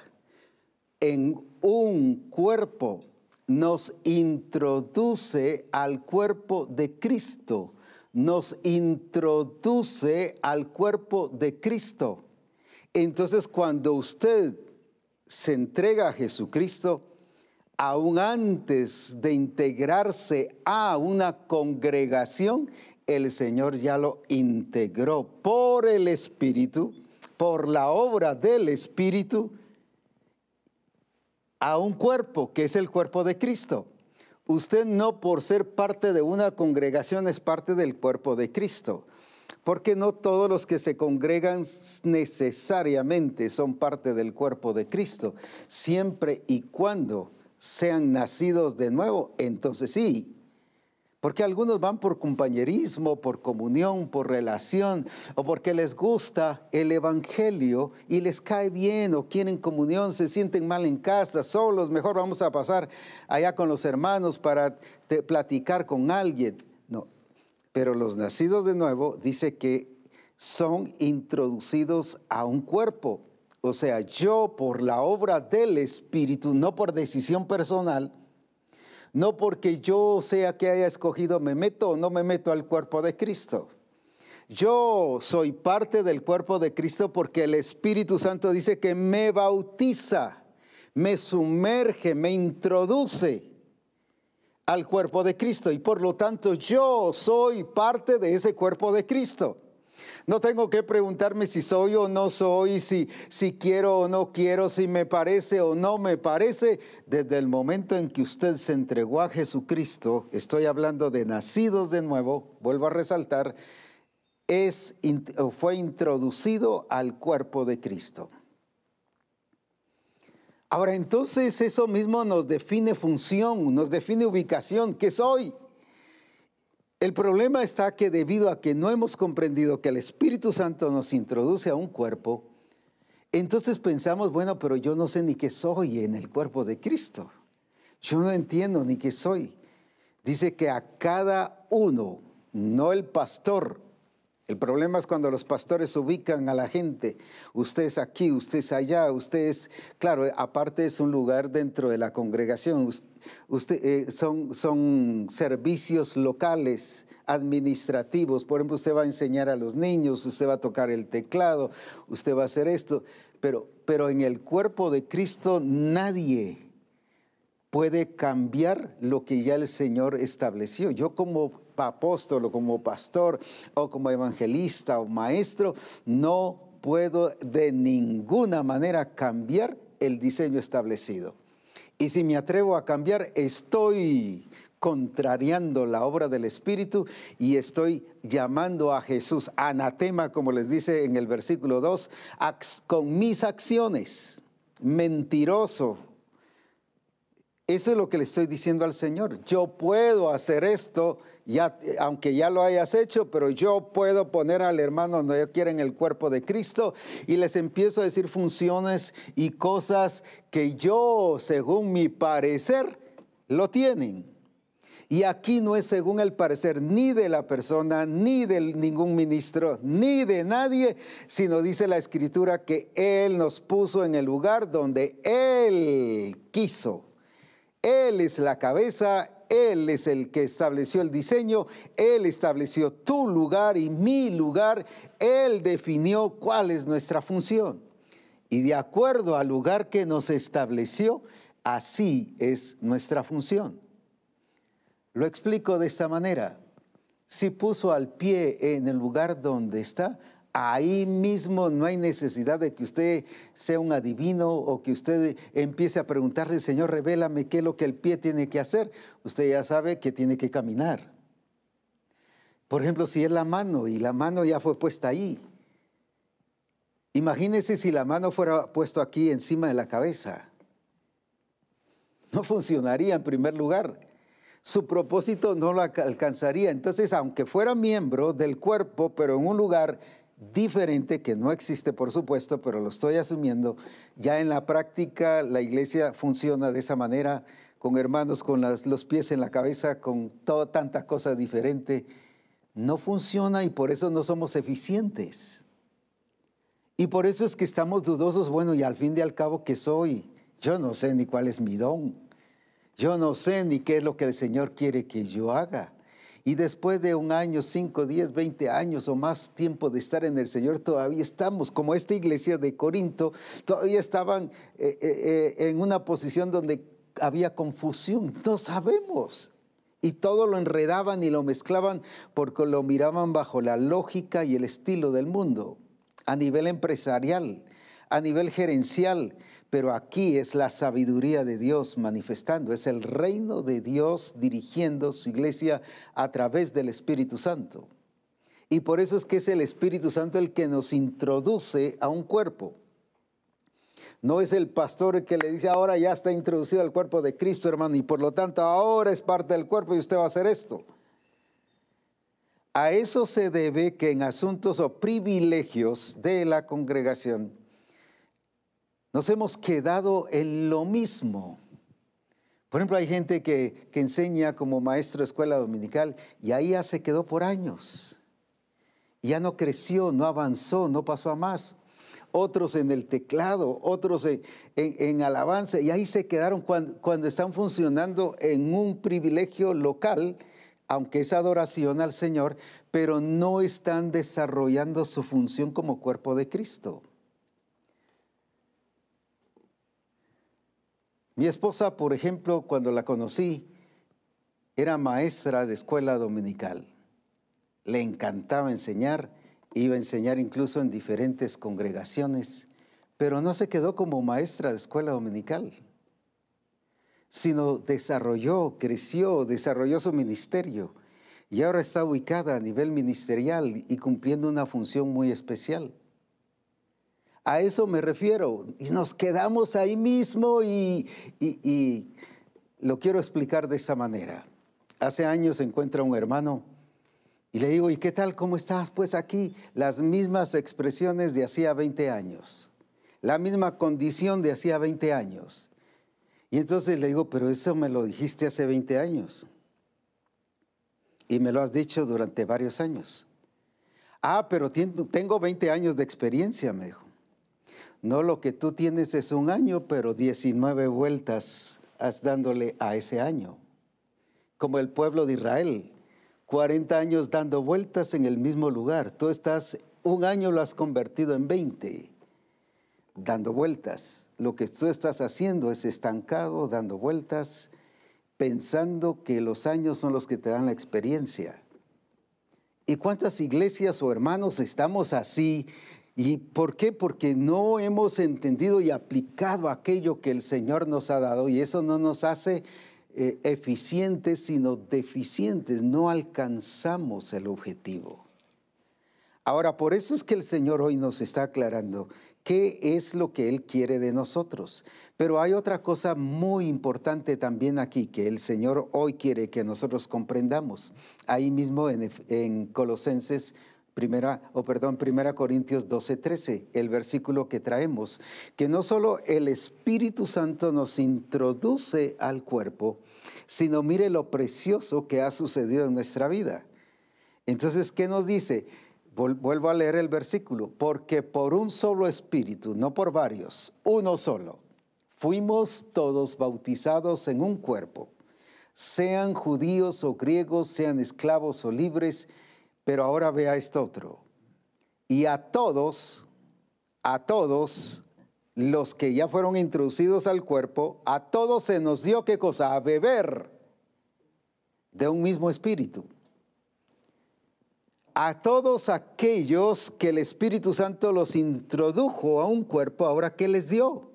en un cuerpo nos introduce al cuerpo de Cristo, nos introduce al cuerpo de Cristo. Entonces cuando usted se entrega a Jesucristo, aún antes de integrarse a una congregación, el Señor ya lo integró por el Espíritu, por la obra del Espíritu, a un cuerpo, que es el cuerpo de Cristo. Usted no por ser parte de una congregación es parte del cuerpo de Cristo, porque no todos los que se congregan necesariamente son parte del cuerpo de Cristo, siempre y cuando sean nacidos de nuevo, entonces sí, porque algunos van por compañerismo, por comunión, por relación, o porque les gusta el Evangelio y les cae bien o quieren comunión, se sienten mal en casa, solos, mejor vamos a pasar allá con los hermanos para platicar con alguien. Pero los nacidos de nuevo dice que son introducidos a un cuerpo. O sea, yo por la obra del Espíritu, no por decisión personal, no porque yo sea que haya escogido me meto o no me meto al cuerpo de Cristo. Yo soy parte del cuerpo de Cristo porque el Espíritu Santo dice que me bautiza, me sumerge, me introduce al cuerpo de Cristo y por lo tanto yo soy parte de ese cuerpo de Cristo. No tengo que preguntarme si soy o no soy, si, si quiero o no quiero, si me parece o no me parece. Desde el momento en que usted se entregó a Jesucristo, estoy hablando de nacidos de nuevo, vuelvo a resaltar, es, fue introducido al cuerpo de Cristo. Ahora entonces eso mismo nos define función, nos define ubicación, ¿qué soy? El problema está que debido a que no hemos comprendido que el Espíritu Santo nos introduce a un cuerpo, entonces pensamos, bueno, pero yo no sé ni qué soy en el cuerpo de Cristo. Yo no entiendo ni qué soy. Dice que a cada uno, no el pastor, El problema es cuando los pastores ubican a la gente. Usted es aquí, usted es allá, usted es, claro, aparte es un lugar dentro de la congregación. Eh, son, son servicios locales, administrativos. Por ejemplo, usted va a enseñar a los niños, usted va a tocar el teclado, usted va a hacer esto. Pero, pero en el cuerpo de Cristo nadie puede cambiar lo que ya el Señor estableció. Yo como apóstol o como pastor o como evangelista o maestro, no puedo de ninguna manera cambiar el diseño establecido. Y si me atrevo a cambiar, estoy contrariando la obra del Espíritu y estoy llamando a Jesús anatema, como les dice en el versículo 2, con mis acciones. Mentiroso, eso es lo que le estoy diciendo al Señor. Yo puedo hacer esto, aunque ya lo hayas hecho, pero yo puedo poner al hermano donde yo quiera en el cuerpo de Cristo y les empiezo a decir funciones y cosas que yo, según mi parecer, lo tienen. Y aquí no es según el parecer ni de la persona, ni de ningún ministro, ni de nadie, sino dice la escritura que Él nos puso en el lugar donde Él quiso. Él es la cabeza, Él es el que estableció el diseño, Él estableció tu lugar y mi lugar, Él definió cuál es nuestra función. Y de acuerdo al lugar que nos estableció, así es nuestra función. Lo explico de esta manera. Si puso al pie en el lugar donde está, Ahí mismo no hay necesidad de que usted sea un adivino o que usted empiece a preguntarle, Señor, revélame qué es lo que el pie tiene que hacer. Usted ya sabe que tiene que caminar. Por ejemplo, si es la mano y la mano ya fue puesta ahí. Imagínese si la mano fuera puesto aquí encima de la cabeza. No funcionaría en primer lugar. Su propósito no lo alcanzaría. Entonces, aunque fuera miembro del cuerpo, pero en un lugar diferente que no existe, por supuesto, pero lo estoy asumiendo. Ya en la práctica la iglesia funciona de esa manera, con hermanos con los pies en la cabeza, con toda tanta cosa diferente. No funciona y por eso no somos eficientes. Y por eso es que estamos dudosos, bueno, y al fin y al cabo, ¿qué soy? Yo no sé ni cuál es mi don. Yo no sé ni qué es lo que el Señor quiere que yo haga. Y después de un año, cinco, diez, veinte años o más tiempo de estar en el Señor, todavía estamos, como esta iglesia de Corinto, todavía estaban eh, eh, eh, en una posición donde había confusión. No sabemos. Y todo lo enredaban y lo mezclaban porque lo miraban bajo la lógica y el estilo del mundo, a nivel empresarial, a nivel gerencial, pero aquí es la sabiduría de Dios manifestando, es el reino de Dios dirigiendo su iglesia a través del Espíritu Santo. Y por eso es que es el Espíritu Santo el que nos introduce a un cuerpo. No es el pastor que le dice, ahora ya está introducido al cuerpo de Cristo, hermano, y por lo tanto ahora es parte del cuerpo y usted va a hacer esto. A eso se debe que en asuntos o privilegios de la congregación, nos hemos quedado en lo mismo. Por ejemplo, hay gente que, enseña como maestro de escuela dominical y ahí ya se quedó por años. Ya no creció, no avanzó, no pasó a más. Otros en el teclado, otros en, alabanza, y ahí se quedaron cuando, cuando están funcionando en un privilegio local, aunque es adoración al Señor, pero no están desarrollando su función como cuerpo de Cristo. Mi esposa, por ejemplo, cuando la conocí, era maestra de escuela dominical. Le encantaba enseñar, iba a enseñar incluso en diferentes congregaciones, pero no se quedó como maestra de escuela dominical, sino desarrolló, creció, desarrolló su ministerio y ahora está ubicada a nivel ministerial y cumpliendo una función muy especial. A eso me refiero. Y nos quedamos ahí mismo y, lo quiero explicar de esta manera. Hace años encuentra un hermano y le digo, ¿y qué tal? ¿Cómo estás? Pues aquí las mismas expresiones de hacía 20 años, la misma condición de hacía 20 años. Y entonces le digo, pero eso me lo dijiste hace 20 años. Y me lo has dicho durante varios años. Ah, pero tengo 20 años de experiencia, me dijo. No, lo que tú tienes es un año, pero 19 vueltas has dándole a ese año. Como el pueblo de Israel, 40 años dando vueltas en el mismo lugar. Tú estás, un año lo has convertido en 20, dando vueltas. Lo que tú estás haciendo es estancado, dando vueltas, pensando que los años son los que te dan la experiencia. ¿Y cuántas iglesias o hermanos estamos así? ¿Y por qué? Porque no hemos entendido y aplicado aquello que el Señor nos ha dado y eso no nos hace eh, eficientes, sino deficientes. No alcanzamos el objetivo. Ahora, por eso es que el Señor hoy nos está aclarando qué es lo que Él quiere de nosotros. Pero hay otra cosa muy importante también aquí que el Señor hoy quiere que nosotros comprendamos. Ahí mismo en, Colosenses primera, o perdón, primera Corintios 12, 13, el versículo que traemos, que no solo el Espíritu Santo nos introduce al cuerpo, sino mire lo precioso que ha sucedido en nuestra vida. Entonces, ¿qué nos dice? Vuelvo a leer el versículo, porque por un solo espíritu, no por varios, uno solo, fuimos todos bautizados en un cuerpo, sean judíos o griegos, sean esclavos o libres, pero ahora vea esto otro. Y a todos, a todos los que ya fueron introducidos al cuerpo, a todos se nos dio qué cosa, a beber de un mismo espíritu a todos aquellos que el Espíritu Santo los introdujo a un cuerpo, ahora ¿qué les dio?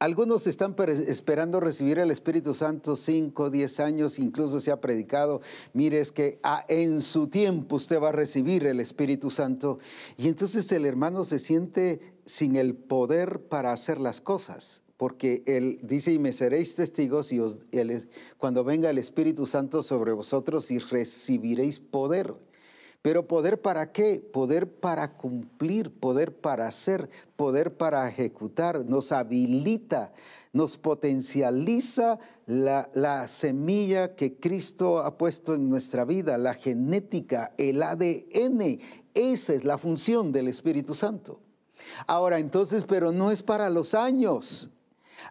Algunos están esperando recibir el Espíritu Santo 5, 10 años, incluso se ha predicado, mire, es que ah, en su tiempo usted va a recibir el Espíritu Santo. Y entonces el hermano se siente sin el poder para hacer las cosas porque Él dice, y me seréis testigos y cuando venga el Espíritu Santo sobre vosotros y recibiréis poder. Pero poder para qué? Poder para cumplir, poder para hacer, poder para ejecutar. Nos habilita, nos potencializa la, la semilla que Cristo ha puesto en nuestra vida, la genética, el ADN. Esa es la función del Espíritu Santo. Ahora entonces, pero no es para los años.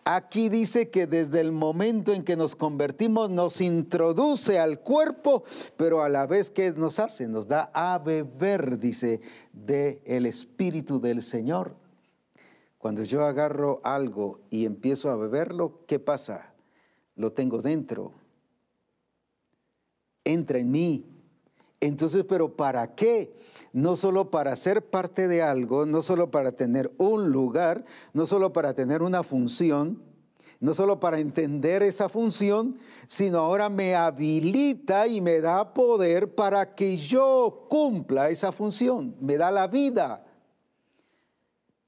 Aquí dice que desde el momento en que nos convertimos nos introduce al cuerpo, pero a la vez que nos hace, nos da a beber, dice, de el espíritu del Señor. Cuando yo agarro algo y empiezo a beberlo, ¿qué pasa? Lo tengo dentro. Entra en mí. Entonces, pero ¿para qué? No solo para ser parte de algo, no solo para tener un lugar, no solo para tener una función, no solo para entender esa función, sino ahora me habilita y me da poder para que yo cumpla esa función, me da la vida.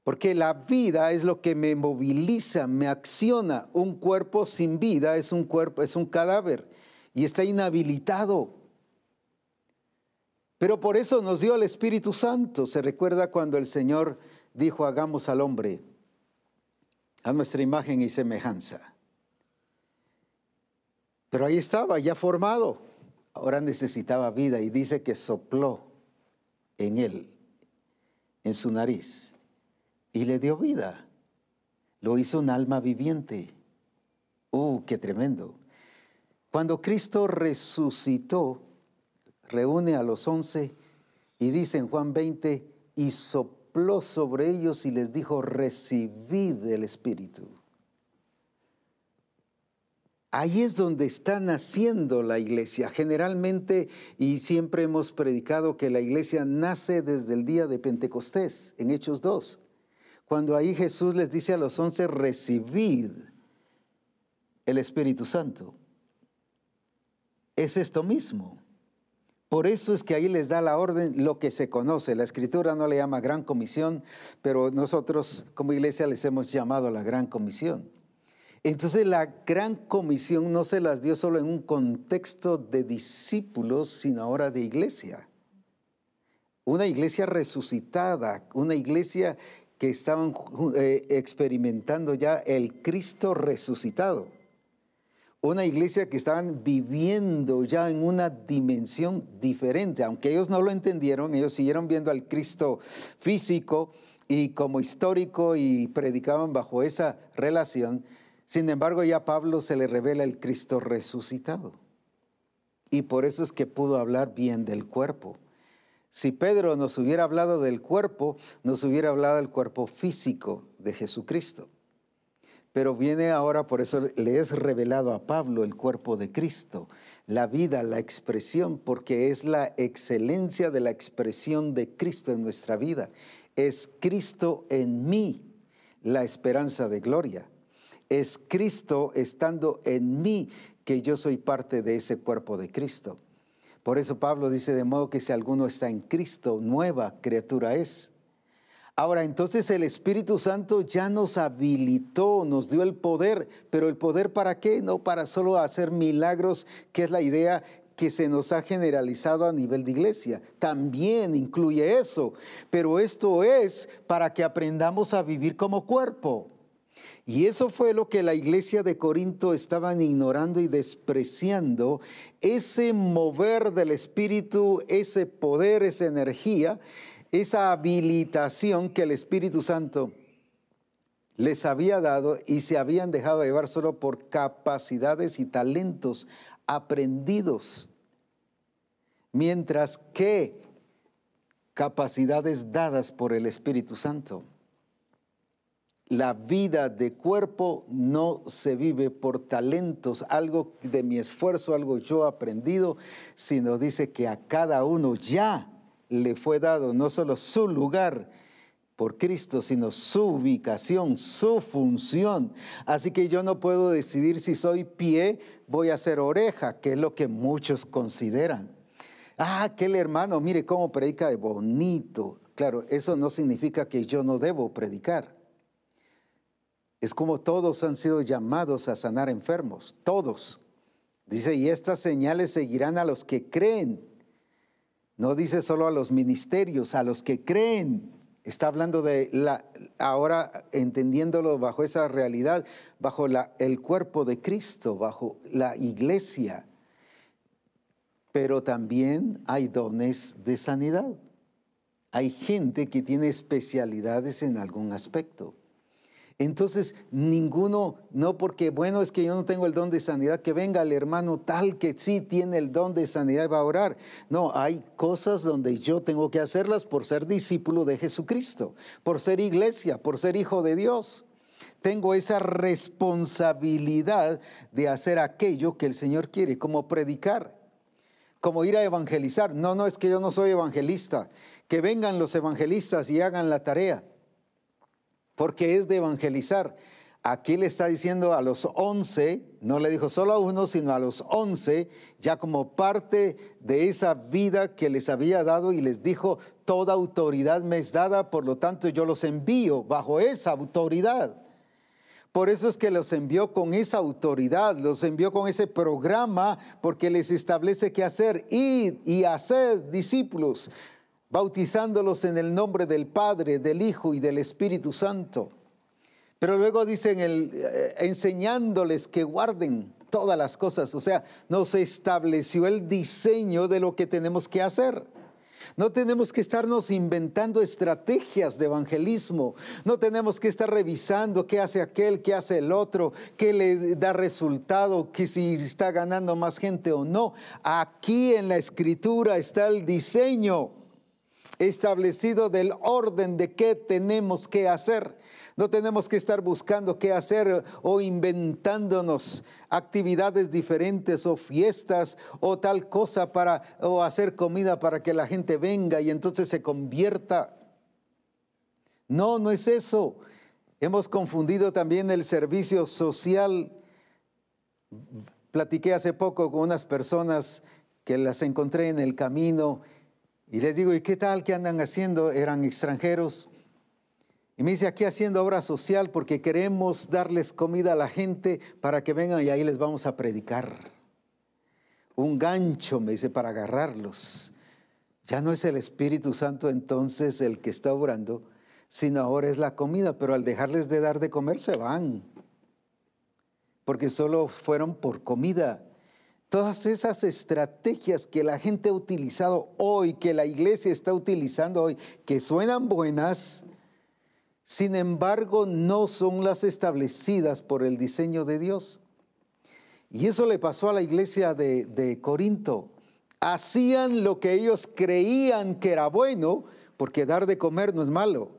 Porque la vida es lo que me moviliza, me acciona. Un cuerpo sin vida es un cuerpo, es un cadáver y está inhabilitado. Pero por eso nos dio el Espíritu Santo. Se recuerda cuando el Señor dijo, hagamos al hombre a nuestra imagen y semejanza. Pero ahí estaba, ya formado. Ahora necesitaba vida y dice que sopló en él, en su nariz, y le dio vida. Lo hizo un alma viviente. ¡Uh, qué tremendo! Cuando Cristo resucitó, reúne a los once y dice en Juan 20, y sopló sobre ellos y les dijo, recibid el Espíritu. Ahí es donde está naciendo la iglesia. Generalmente, y siempre hemos predicado que la iglesia nace desde el día de Pentecostés, en Hechos 2, cuando ahí Jesús les dice a los once, recibid el Espíritu Santo. Es esto mismo. Por eso es que ahí les da la orden lo que se conoce. La escritura no le llama gran comisión, pero nosotros como iglesia les hemos llamado la gran comisión. Entonces la gran comisión no se las dio solo en un contexto de discípulos, sino ahora de iglesia. Una iglesia resucitada, una iglesia que estaban eh, experimentando ya el Cristo resucitado una iglesia que estaban viviendo ya en una dimensión diferente. Aunque ellos no lo entendieron, ellos siguieron viendo al Cristo físico y como histórico y predicaban bajo esa relación. Sin embargo, ya a Pablo se le revela el Cristo resucitado. Y por eso es que pudo hablar bien del cuerpo. Si Pedro nos hubiera hablado del cuerpo, nos hubiera hablado del cuerpo físico de Jesucristo. Pero viene ahora, por eso le es revelado a Pablo el cuerpo de Cristo, la vida, la expresión, porque es la excelencia de la expresión de Cristo en nuestra vida. Es Cristo en mí, la esperanza de gloria. Es Cristo estando en mí, que yo soy parte de ese cuerpo de Cristo. Por eso Pablo dice, de modo que si alguno está en Cristo, nueva criatura es. Ahora, entonces el Espíritu Santo ya nos habilitó, nos dio el poder, pero el poder para qué? No para solo hacer milagros, que es la idea que se nos ha generalizado a nivel de iglesia. También incluye eso, pero esto es para que aprendamos a vivir como cuerpo. Y eso fue lo que la iglesia de Corinto estaban ignorando y despreciando, ese mover del Espíritu, ese poder, esa energía esa habilitación que el Espíritu Santo les había dado y se habían dejado llevar solo por capacidades y talentos aprendidos, mientras que capacidades dadas por el Espíritu Santo. La vida de cuerpo no se vive por talentos, algo de mi esfuerzo, algo yo aprendido, sino dice que a cada uno ya le fue dado no solo su lugar por Cristo, sino su ubicación, su función. Así que yo no puedo decidir si soy pie, voy a ser oreja, que es lo que muchos consideran. Ah, aquel hermano, mire cómo predica de bonito. Claro, eso no significa que yo no debo predicar. Es como todos han sido llamados a sanar enfermos, todos. Dice, y estas señales seguirán a los que creen. No dice solo a los ministerios, a los que creen. Está hablando de la, ahora entendiéndolo bajo esa realidad, bajo el cuerpo de Cristo, bajo la iglesia. Pero también hay dones de sanidad. Hay gente que tiene especialidades en algún aspecto. Entonces, ninguno, no porque, bueno, es que yo no tengo el don de sanidad, que venga el hermano tal que sí tiene el don de sanidad y va a orar. No, hay cosas donde yo tengo que hacerlas por ser discípulo de Jesucristo, por ser iglesia, por ser hijo de Dios. Tengo esa responsabilidad de hacer aquello que el Señor quiere, como predicar, como ir a evangelizar. No, no, es que yo no soy evangelista. Que vengan los evangelistas y hagan la tarea porque es de evangelizar. Aquí le está diciendo a los once, no le dijo solo a uno, sino a los once, ya como parte de esa vida que les había dado y les dijo, toda autoridad me es dada, por lo tanto yo los envío bajo esa autoridad. Por eso es que los envió con esa autoridad, los envió con ese programa, porque les establece qué hacer, ir y hacer discípulos bautizándolos en el nombre del Padre, del Hijo y del Espíritu Santo. Pero luego dicen, el, eh, enseñándoles que guarden todas las cosas. O sea, nos estableció el diseño de lo que tenemos que hacer. No tenemos que estarnos inventando estrategias de evangelismo. No tenemos que estar revisando qué hace aquel, qué hace el otro, qué le da resultado, que si está ganando más gente o no. Aquí en la escritura está el diseño establecido del orden de qué tenemos que hacer. No tenemos que estar buscando qué hacer o inventándonos actividades diferentes o fiestas o tal cosa para o hacer comida para que la gente venga y entonces se convierta. No, no es eso. Hemos confundido también el servicio social. Platiqué hace poco con unas personas que las encontré en el camino y les digo, ¿y qué tal que andan haciendo? Eran extranjeros. Y me dice, aquí haciendo obra social porque queremos darles comida a la gente para que vengan y ahí les vamos a predicar. Un gancho, me dice, para agarrarlos. Ya no es el Espíritu Santo entonces el que está obrando, sino ahora es la comida, pero al dejarles de dar de comer se van. porque solo fueron por comida. Todas esas estrategias que la gente ha utilizado hoy, que la iglesia está utilizando hoy, que suenan buenas, sin embargo no son las establecidas por el diseño de Dios. Y eso le pasó a la iglesia de, de Corinto. Hacían lo que ellos creían que era bueno, porque dar de comer no es malo.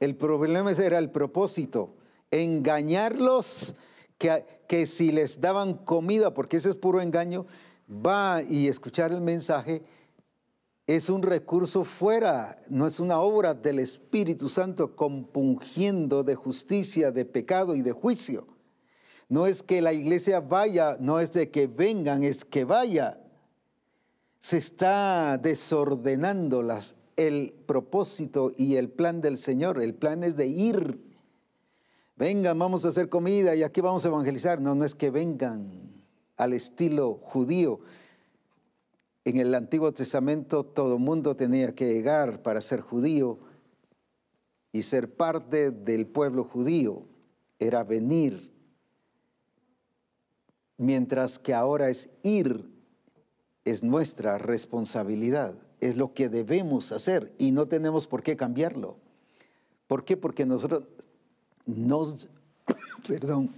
El problema era el propósito, engañarlos que, si les daban comida, porque ese es puro engaño, va y escuchar el mensaje es un recurso fuera, no es una obra del Espíritu Santo compungiendo de justicia, de pecado y de juicio. No es que la iglesia vaya, no es de que vengan, es que vaya. Se está desordenando las, el propósito y el plan del Señor. El plan es de ir. Vengan, vamos a hacer comida y aquí vamos a evangelizar. No, no es que vengan al estilo judío. En el Antiguo Testamento todo mundo tenía que llegar para ser judío y ser parte del pueblo judío. Era venir. Mientras que ahora es ir, es nuestra responsabilidad es lo que debemos hacer y no tenemos por qué cambiarlo. ¿Por qué? Porque nosotros nos, perdón,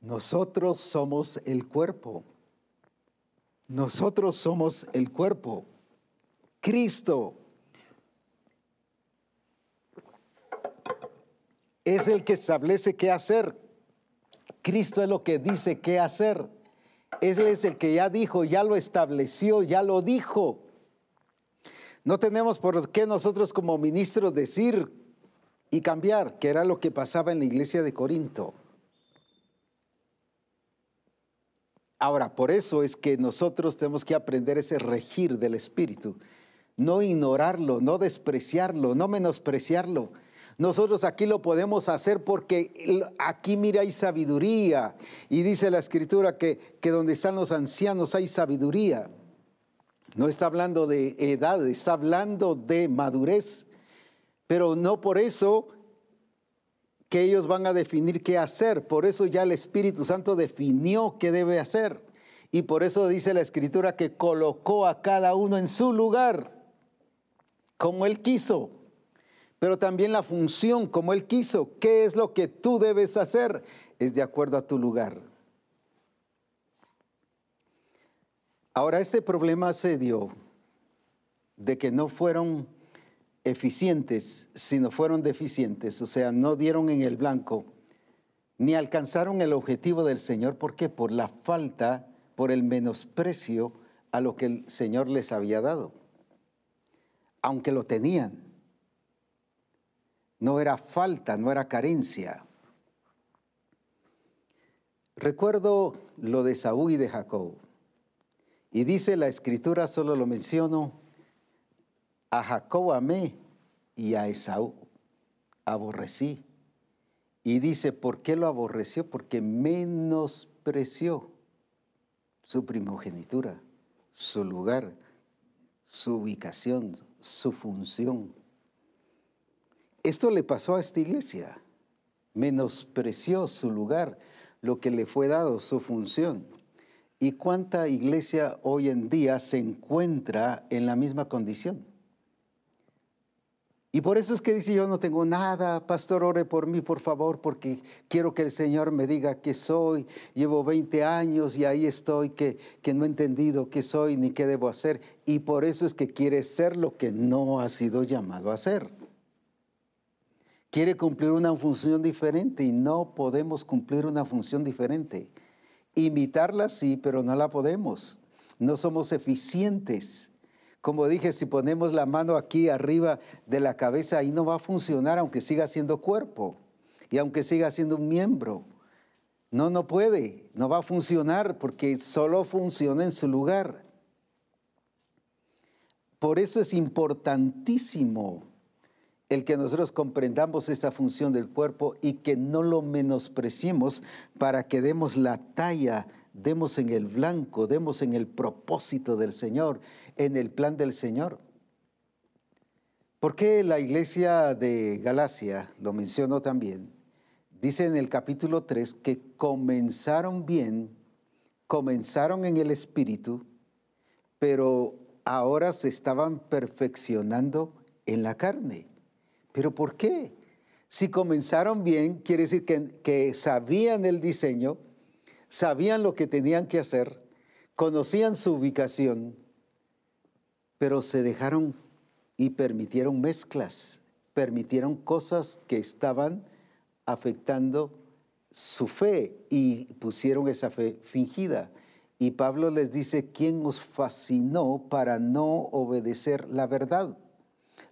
nosotros somos el cuerpo. Nosotros somos el cuerpo. Cristo es el que establece qué hacer. Cristo es lo que dice qué hacer. Él es el que ya dijo, ya lo estableció, ya lo dijo. No tenemos por qué nosotros como ministros decir y cambiar, que era lo que pasaba en la iglesia de Corinto. Ahora, por eso es que nosotros tenemos que aprender ese regir del Espíritu, no ignorarlo, no despreciarlo, no menospreciarlo, nosotros aquí lo podemos hacer porque aquí mira hay sabiduría. Y dice la escritura que, que donde están los ancianos hay sabiduría. No está hablando de edad, está hablando de madurez. Pero no por eso que ellos van a definir qué hacer. Por eso ya el Espíritu Santo definió qué debe hacer. Y por eso dice la Escritura que colocó a cada uno en su lugar, como Él quiso pero también la función como Él quiso. ¿Qué es lo que tú debes hacer? Es de acuerdo a tu lugar. Ahora, este problema se dio de que no fueron eficientes, sino fueron deficientes, o sea, no dieron en el blanco, ni alcanzaron el objetivo del Señor. ¿Por qué? Por la falta, por el menosprecio a lo que el Señor les había dado, aunque lo tenían. No era falta, no era carencia. Recuerdo lo de Saúl y de Jacob. Y dice la escritura, solo lo menciono, a Jacob amé y a Esaú aborrecí. Y dice, ¿por qué lo aborreció? Porque menospreció su primogenitura, su lugar, su ubicación, su función. Esto le pasó a esta iglesia. Menospreció su lugar, lo que le fue dado, su función. ¿Y cuánta iglesia hoy en día se encuentra en la misma condición? Y por eso es que dice, yo no tengo nada, pastor, ore por mí, por favor, porque quiero que el Señor me diga qué soy. Llevo 20 años y ahí estoy, que, que no he entendido qué soy ni qué debo hacer. Y por eso es que quiere ser lo que no ha sido llamado a ser quiere cumplir una función diferente y no podemos cumplir una función diferente. Imitarla sí, pero no la podemos. No somos eficientes. Como dije, si ponemos la mano aquí arriba de la cabeza, ahí no va a funcionar aunque siga siendo cuerpo y aunque siga siendo un miembro. No, no puede, no va a funcionar porque solo funciona en su lugar. Por eso es importantísimo el que nosotros comprendamos esta función del cuerpo y que no lo menospreciemos para que demos la talla, demos en el blanco, demos en el propósito del Señor, en el plan del Señor. ¿Por qué la iglesia de Galacia, lo menciono también, dice en el capítulo 3 que comenzaron bien, comenzaron en el espíritu, pero ahora se estaban perfeccionando en la carne? ¿Pero por qué? Si comenzaron bien, quiere decir que, que sabían el diseño, sabían lo que tenían que hacer, conocían su ubicación, pero se dejaron y permitieron mezclas, permitieron cosas que estaban afectando su fe y pusieron esa fe fingida. Y Pablo les dice, ¿quién os fascinó para no obedecer la verdad?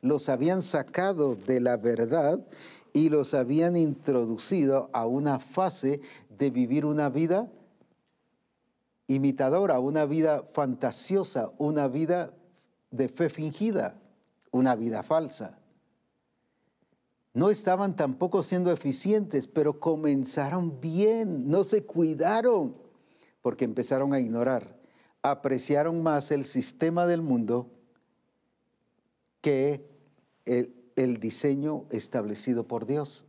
Los habían sacado de la verdad y los habían introducido a una fase de vivir una vida imitadora, una vida fantasiosa, una vida de fe fingida una vida falsa. No estaban tampoco siendo eficientes, pero comenzaron bien, no se cuidaron, porque empezaron a ignorar, apreciaron más el sistema del mundo que el, diseño establecido por Dios.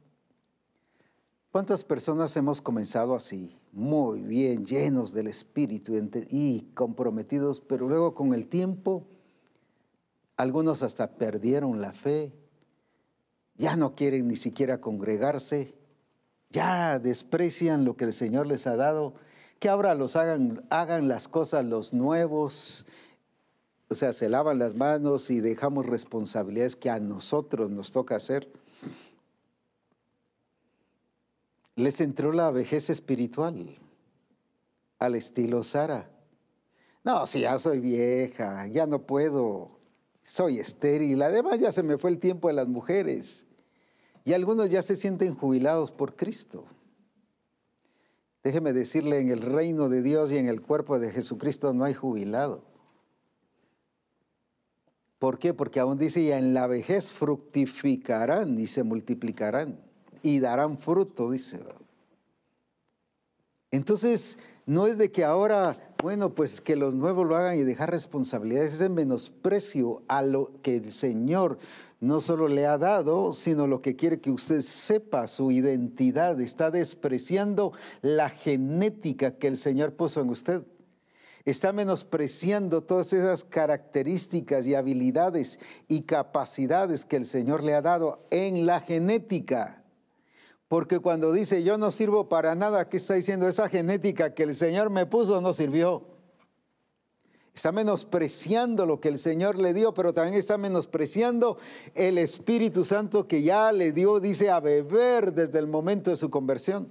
¿Cuántas personas hemos comenzado así? Muy bien, llenos del Espíritu y comprometidos, pero luego con el tiempo algunos hasta perdieron la fe, ya no quieren ni siquiera congregarse, ya desprecian lo que el Señor les ha dado, que ahora los hagan, hagan las cosas los nuevos, o sea, se lavan las manos y dejamos responsabilidades que a nosotros nos toca hacer. Les entró la vejez espiritual al estilo Sara. No, si ya soy vieja, ya no puedo soy estéril, además ya se me fue el tiempo de las mujeres. Y algunos ya se sienten jubilados por Cristo. Déjeme decirle, en el reino de Dios y en el cuerpo de Jesucristo no hay jubilado. ¿Por qué? Porque aún dice, y en la vejez fructificarán y se multiplicarán y darán fruto, dice. Entonces, no es de que ahora bueno, pues que los nuevos lo hagan y dejar responsabilidades, ese menosprecio a lo que el Señor no solo le ha dado, sino lo que quiere que usted sepa su identidad. Está despreciando la genética que el Señor puso en usted. Está menospreciando todas esas características y habilidades y capacidades que el Señor le ha dado en la genética. Porque cuando dice yo no sirvo para nada, ¿qué está diciendo? Esa genética que el Señor me puso no sirvió. Está menospreciando lo que el Señor le dio, pero también está menospreciando el Espíritu Santo que ya le dio, dice, a beber desde el momento de su conversión.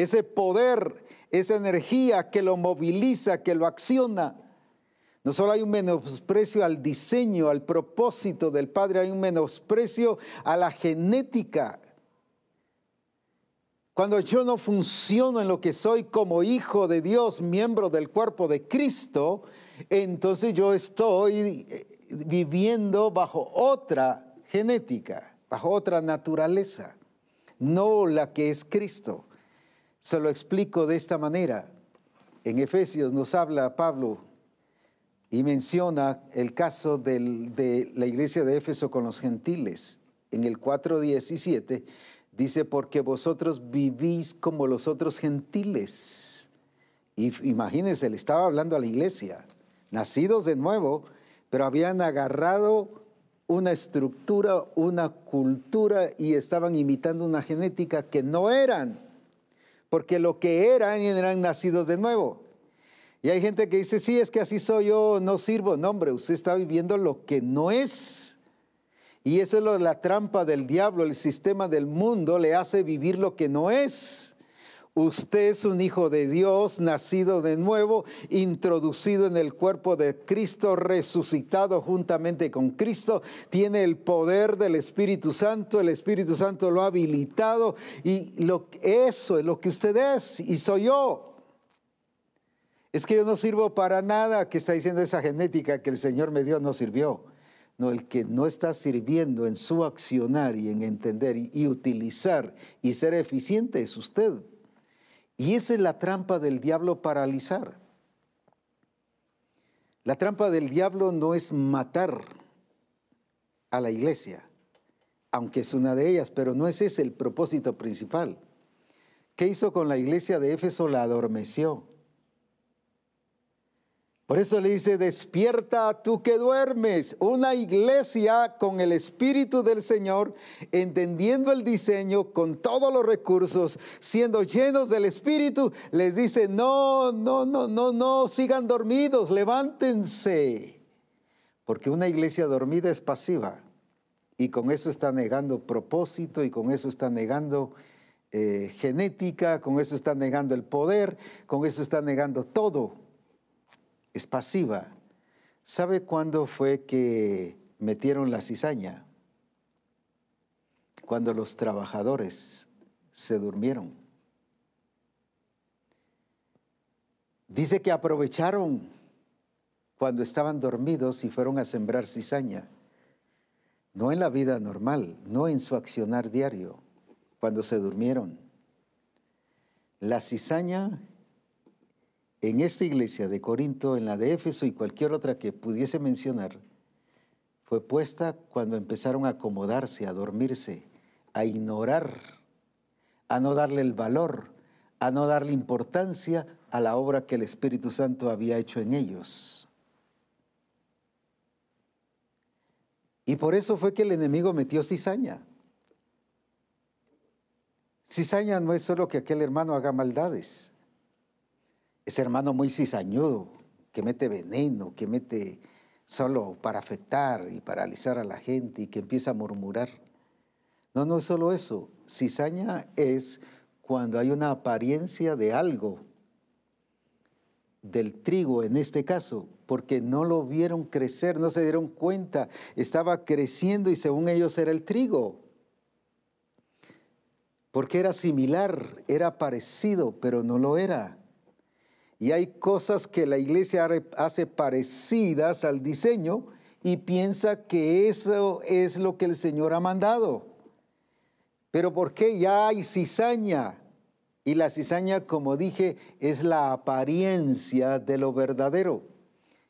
Ese poder, esa energía que lo moviliza, que lo acciona. No solo hay un menosprecio al diseño, al propósito del Padre, hay un menosprecio a la genética cuando yo no funciono en lo que soy como hijo de Dios, miembro del cuerpo de Cristo, entonces yo estoy eh, viviendo bajo otra genética, bajo otra naturaleza, no la que es Cristo. Se lo explico de esta manera. En Efesios nos habla Pablo y menciona el caso de la iglesia de Éfeso con los gentiles. En el 4.17 Dice, porque vosotros vivís como los otros gentiles. Y imagínense, le estaba hablando a la iglesia, nacidos de nuevo, pero habían agarrado una estructura, una cultura y estaban imitando una genética que no eran, porque lo que eran eran nacidos de nuevo. Y hay gente que dice, sí, es que así soy yo, no sirvo. No, hombre, usted está viviendo lo que no es. Y eso es lo, la trampa del diablo, el sistema del mundo le hace vivir lo que no es. Usted es un hijo de Dios, nacido de nuevo, introducido en el cuerpo de Cristo, resucitado juntamente con Cristo, tiene el poder del Espíritu Santo, el Espíritu Santo lo ha habilitado y lo, eso es lo que usted es y soy yo. Es que yo no sirvo para nada, que está diciendo esa genética que el Señor me dio, no sirvió. No, el que no está sirviendo en su accionar y en entender y, utilizar y ser eficiente es usted. Y esa es la trampa del diablo paralizar. La trampa del diablo no es matar. a la iglesia, aunque es una de ellas, pero no es ese el propósito principal. ¿Qué hizo con la iglesia de Éfeso? La adormeció. Por eso le dice, despierta tú que duermes. Una iglesia con el Espíritu del Señor, entendiendo el diseño, con todos los recursos, siendo llenos del Espíritu, les dice, no, no, no, no, no, sigan dormidos, levántense. Porque una iglesia dormida es pasiva y con eso está negando propósito y con eso está negando eh, genética, con eso está negando el poder, con eso está negando todo es pasiva. ¿Sabe cuándo fue que metieron la cizaña? Cuando los trabajadores se durmieron. Dice que aprovecharon cuando estaban dormidos y fueron a sembrar cizaña. No en la vida normal, no en su accionar diario, cuando se durmieron. La cizaña en esta iglesia de Corinto, en la de Éfeso y cualquier otra que pudiese mencionar, fue puesta cuando empezaron a acomodarse, a dormirse, a ignorar, a no darle el valor, a no darle importancia a la obra que el Espíritu Santo había hecho en ellos. Y por eso fue que el enemigo metió cizaña. Cizaña no es solo que aquel hermano haga maldades ese hermano muy cizañudo, que mete veneno, que mete solo para afectar y paralizar a la gente y que empieza a murmurar. No, no es solo eso. Cizaña es cuando hay una apariencia de algo, del trigo en este caso, porque no lo vieron crecer, no se dieron cuenta, estaba creciendo y según ellos era el trigo. Porque era similar, era parecido, pero no lo era. Y hay cosas que la iglesia hace parecidas al diseño y piensa que eso es lo que el Señor ha mandado. Pero ¿por qué ya hay cizaña? Y la cizaña, como dije, es la apariencia de lo verdadero,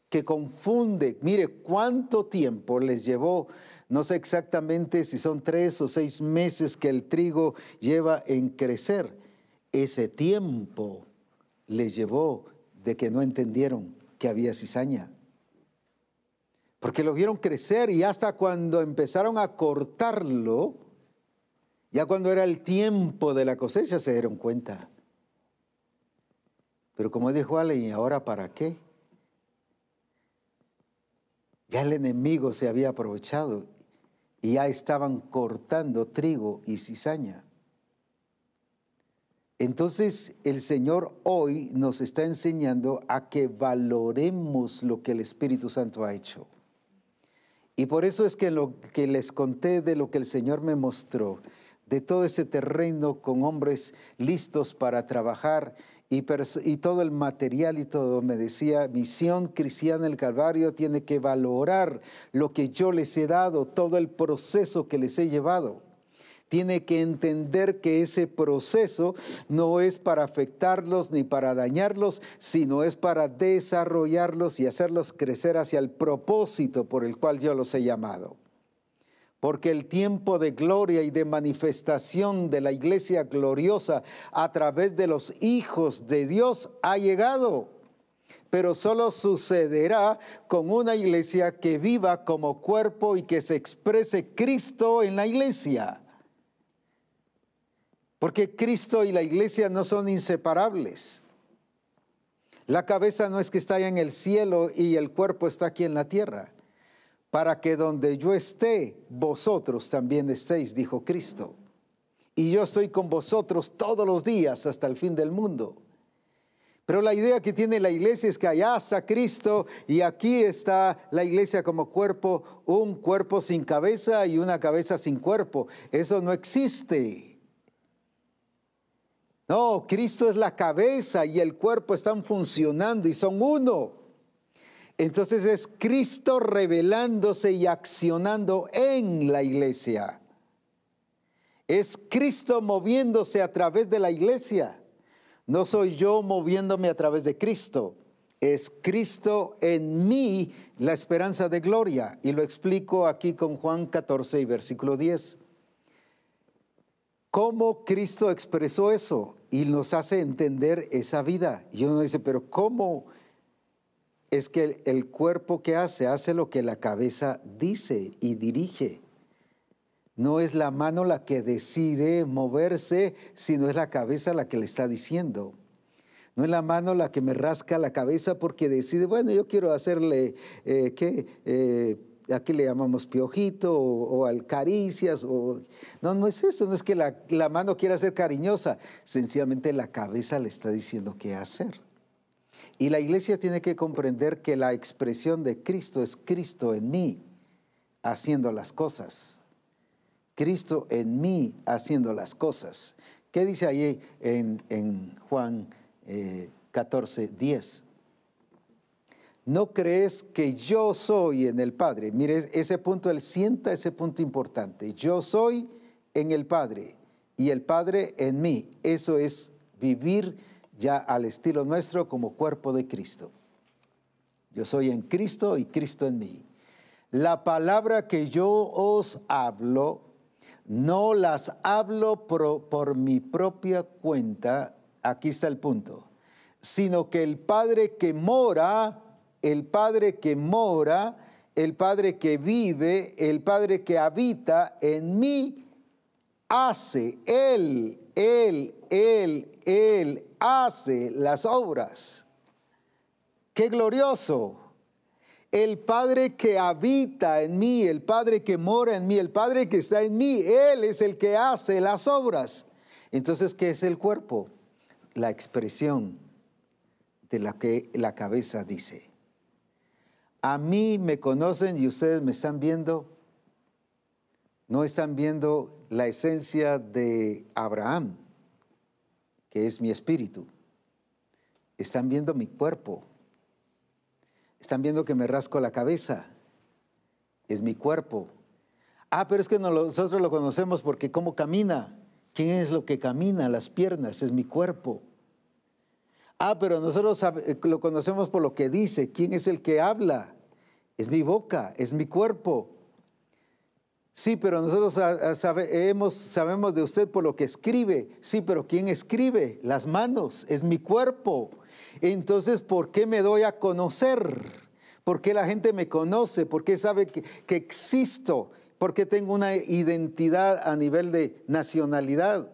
que confunde. Mire, ¿cuánto tiempo les llevó? No sé exactamente si son tres o seis meses que el trigo lleva en crecer. Ese tiempo les llevó de que no entendieron que había cizaña. Porque lo vieron crecer y hasta cuando empezaron a cortarlo, ya cuando era el tiempo de la cosecha se dieron cuenta. Pero como dijo Allen, ¿y ahora para qué? Ya el enemigo se había aprovechado y ya estaban cortando trigo y cizaña. Entonces el Señor hoy nos está enseñando a que valoremos lo que el Espíritu Santo ha hecho. Y por eso es que lo que les conté de lo que el Señor me mostró, de todo ese terreno con hombres listos para trabajar y, y, todo el material y todo, me decía, misión cristiana el Calvario tiene que valorar lo que yo les he dado, todo el proceso que les he llevado tiene que entender que ese proceso no es para afectarlos ni para dañarlos, sino es para desarrollarlos y hacerlos crecer hacia el propósito por el cual yo los he llamado. Porque el tiempo de gloria y de manifestación de la iglesia gloriosa a través de los hijos de Dios ha llegado pero solo sucederá con una iglesia que viva como cuerpo y que se exprese Cristo en la iglesia. Porque Cristo y la iglesia no son inseparables. La cabeza no es que está allá en el cielo y el cuerpo está aquí en la tierra. Para que donde yo esté, vosotros también estéis, dijo Cristo. Y yo estoy con vosotros todos los días hasta el fin del mundo. Pero la idea que tiene la iglesia es que allá está Cristo y aquí está la iglesia como cuerpo, un cuerpo sin cabeza y una cabeza sin cuerpo. Eso no existe. No, Cristo es la cabeza y el cuerpo están funcionando y son uno. Entonces es Cristo revelándose y accionando en la iglesia. Es Cristo moviéndose a través de la iglesia. No soy yo moviéndome a través de Cristo. es Cristo en mí la esperanza de gloria. Y lo explico aquí con Juan 14 y versículo 10. ¿Cómo Cristo expresó eso? Y nos hace entender esa vida. Y uno dice, pero ¿cómo es que el, cuerpo que hace hace lo que la cabeza dice y dirige? No es la mano la que decide moverse, sino es la cabeza la que le está diciendo. No es la mano la que me rasca la cabeza porque decide, bueno, yo quiero hacerle, eh, ¿qué? Eh, aquí le llamamos piojito o, al caricias. O... No, no es eso, no es que la, mano quiera ser cariñosa, sencillamente la cabeza le está diciendo qué hacer. Y la iglesia tiene que comprender que la expresión de Cristo es Cristo en mí, haciendo las cosas. Cristo en mí, haciendo las cosas. ¿Qué dice ahí en, Juan 14, eh, 10. ¿No crees que yo soy en el Padre? Mire, ese punto, él sienta ese punto importante. Yo soy en el Padre y el Padre en mí. Eso es vivir ya al estilo nuestro como cuerpo de Cristo. Yo soy en Cristo y Cristo en mí. La palabra que yo os hablo, no las hablo por, por mi propia cuenta, aquí está el punto, sino que el Padre que mora, el Padre que mora, el Padre que vive, el Padre que habita en mí, hace, Él, Él, Él, Él hace las obras. Qué glorioso. El Padre que habita en mí, el Padre que mora en mí, el Padre que está en mí, Él es el que hace las obras. Entonces, ¿qué es el cuerpo? la expresión de la que la cabeza dice. A mí me conocen y ustedes me están viendo, no están viendo la esencia de Abraham, que es mi espíritu. Están viendo mi cuerpo. Están viendo que me rasco la cabeza. Es mi cuerpo. Ah, pero es que nosotros lo conocemos porque cómo camina. ¿Quién es lo que camina? Las piernas, es mi cuerpo. Ah, pero nosotros eh, lo conocemos por lo que dice. ¿Quién es el que habla? Es mi boca, es mi cuerpo. Sí, pero nosotros sabemos de usted por lo que escribe. Sí, pero ¿quién escribe? Las manos, es mi cuerpo. Entonces, ¿por qué me doy a conocer? ¿Por qué la gente me conoce? ¿Por qué sabe que, que existo? ¿Por qué tengo una identidad a nivel de nacionalidad?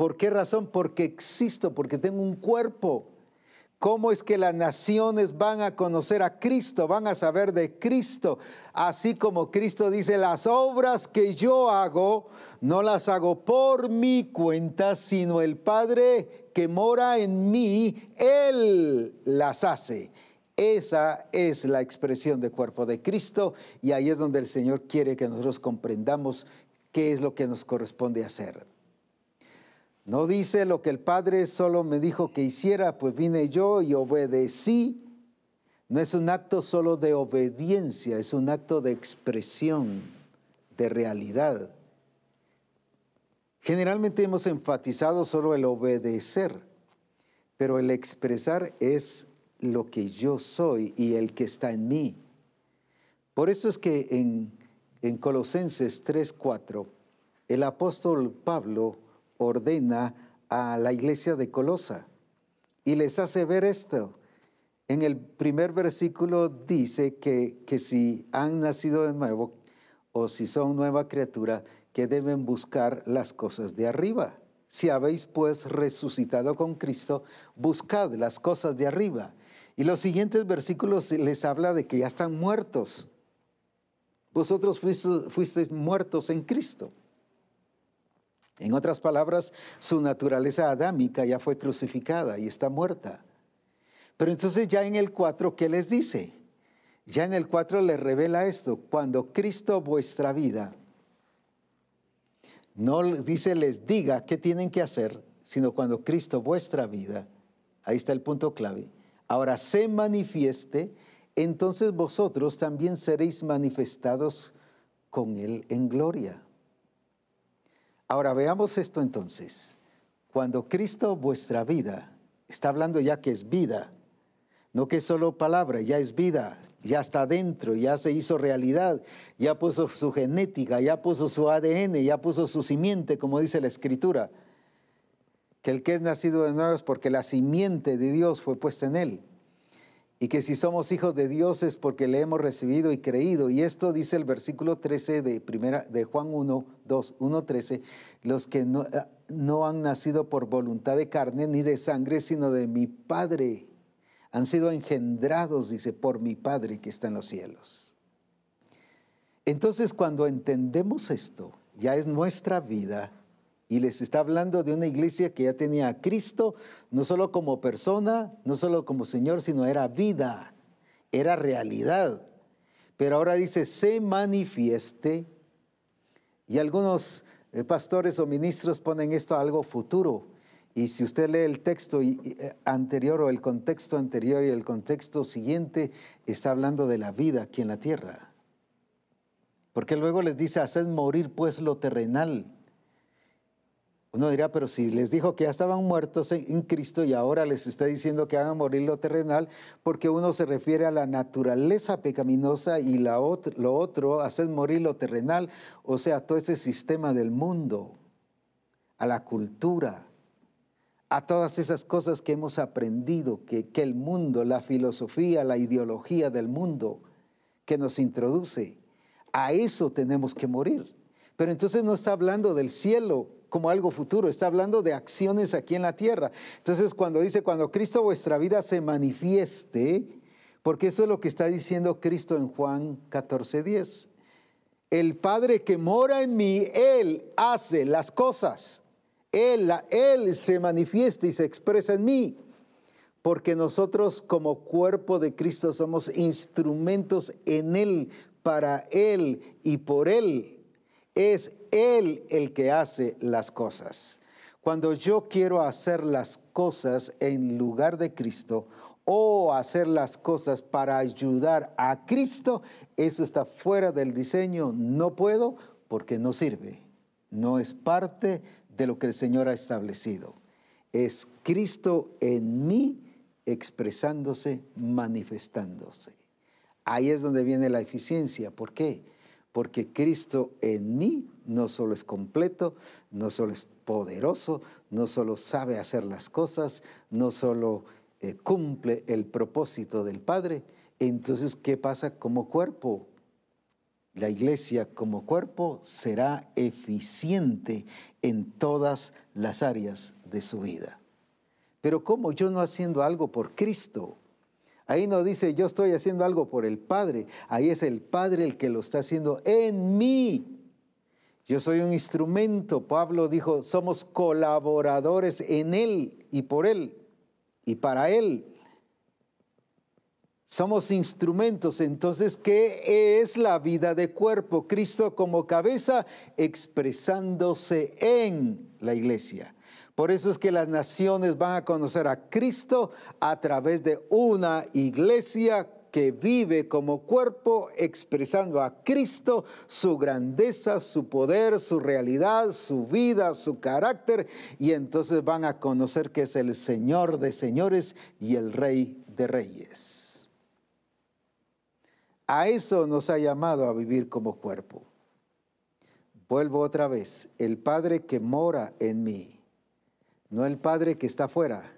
¿Por qué razón? Porque existo, porque tengo un cuerpo. ¿Cómo es que las naciones van a conocer a Cristo, van a saber de Cristo? Así como Cristo dice, las obras que yo hago, no las hago por mi cuenta, sino el Padre que mora en mí, Él las hace. Esa es la expresión del cuerpo de Cristo y ahí es donde el Señor quiere que nosotros comprendamos qué es lo que nos corresponde hacer. No dice lo que el Padre solo me dijo que hiciera, pues vine yo y obedecí. No es un acto solo de obediencia, es un acto de expresión, de realidad. Generalmente hemos enfatizado solo el obedecer, pero el expresar es lo que yo soy y el que está en mí. Por eso es que en, en Colosenses 3:4, el apóstol Pablo ordena a la iglesia de Colosa y les hace ver esto. En el primer versículo dice que, que si han nacido de nuevo o si son nueva criatura, que deben buscar las cosas de arriba. Si habéis pues resucitado con Cristo, buscad las cosas de arriba. Y los siguientes versículos les habla de que ya están muertos. Vosotros fuisteis muertos en Cristo. En otras palabras, su naturaleza adámica ya fue crucificada y está muerta. Pero entonces ya en el 4, ¿qué les dice? Ya en el 4 les revela esto, cuando Cristo vuestra vida, no dice les diga qué tienen que hacer, sino cuando Cristo vuestra vida, ahí está el punto clave, ahora se manifieste, entonces vosotros también seréis manifestados con Él en gloria. Ahora veamos esto entonces. Cuando Cristo vuestra vida, está hablando ya que es vida, No que es solo palabra, ya es vida, ya está dentro, ya se hizo realidad, ya puso su genética, ya puso su ADN, ya puso su simiente, como dice la escritura. Que el que es nacido de nuevo es porque la simiente de Dios fue puesta en él. Y que si somos hijos de Dios es porque le hemos recibido y creído. Y esto dice el versículo 13 de, primera, de Juan 1, 2, 1, 13, los que no, no han nacido por voluntad de carne ni de sangre, sino de mi Padre han sido engendrados, dice, por mi Padre que está en los cielos. Entonces cuando entendemos esto, ya es nuestra vida, y les está hablando de una iglesia que ya tenía a Cristo, no solo como persona, no solo como Señor, sino era vida, era realidad. Pero ahora dice, se manifieste, y algunos eh, pastores o ministros ponen esto a algo futuro. Y si usted lee el texto eh, anterior o el contexto anterior y el contexto siguiente, está hablando de la vida aquí en la tierra. Porque luego les dice, haced morir pues lo terrenal. Uno dirá, pero si les dijo que ya estaban muertos en, Cristo y ahora les está diciendo que hagan morir lo terrenal, porque uno se refiere a la naturaleza pecaminosa y lo otro, haced morir lo terrenal, o sea, todo ese sistema del mundo, a la cultura, a todas esas cosas que hemos aprendido, que, que el mundo, la filosofía, la ideología del mundo que nos introduce, a eso tenemos que morir. Pero entonces no está hablando del cielo como algo futuro, está hablando de acciones aquí en la tierra. Entonces cuando dice, cuando Cristo vuestra vida se manifieste, porque eso es lo que está diciendo Cristo en Juan 14, 10. El Padre que mora en mí, Él hace las cosas él, él se manifiesta y se expresa en mí, porque nosotros como cuerpo de Cristo somos instrumentos en Él, para Él y por Él. Es Él el que hace las cosas. Cuando yo quiero hacer las cosas en lugar de Cristo o hacer las cosas para ayudar a Cristo, eso está fuera del diseño. No puedo porque no sirve. No es parte de lo que el Señor ha establecido. Es Cristo en mí expresándose, manifestándose. Ahí es donde viene la eficiencia. ¿Por qué? Porque Cristo en mí no solo es completo, no solo es poderoso, no solo sabe hacer las cosas, no solo eh, cumple el propósito del Padre. Entonces, ¿qué pasa como cuerpo? la iglesia como cuerpo será eficiente en todas las áreas de su vida. Pero ¿cómo yo no haciendo algo por Cristo? Ahí no dice yo estoy haciendo algo por el Padre, ahí es el Padre el que lo está haciendo en mí. Yo soy un instrumento, Pablo dijo, somos colaboradores en Él y por Él y para Él. Somos instrumentos, entonces, ¿qué es la vida de cuerpo? Cristo como cabeza expresándose en la iglesia. Por eso es que las naciones van a conocer a Cristo a través de una iglesia que vive como cuerpo expresando a Cristo, su grandeza, su poder, su realidad, su vida, su carácter, y entonces van a conocer que es el Señor de señores y el Rey de reyes. A eso nos ha llamado a vivir como cuerpo. Vuelvo otra vez, el Padre que mora en mí, no el Padre que está afuera,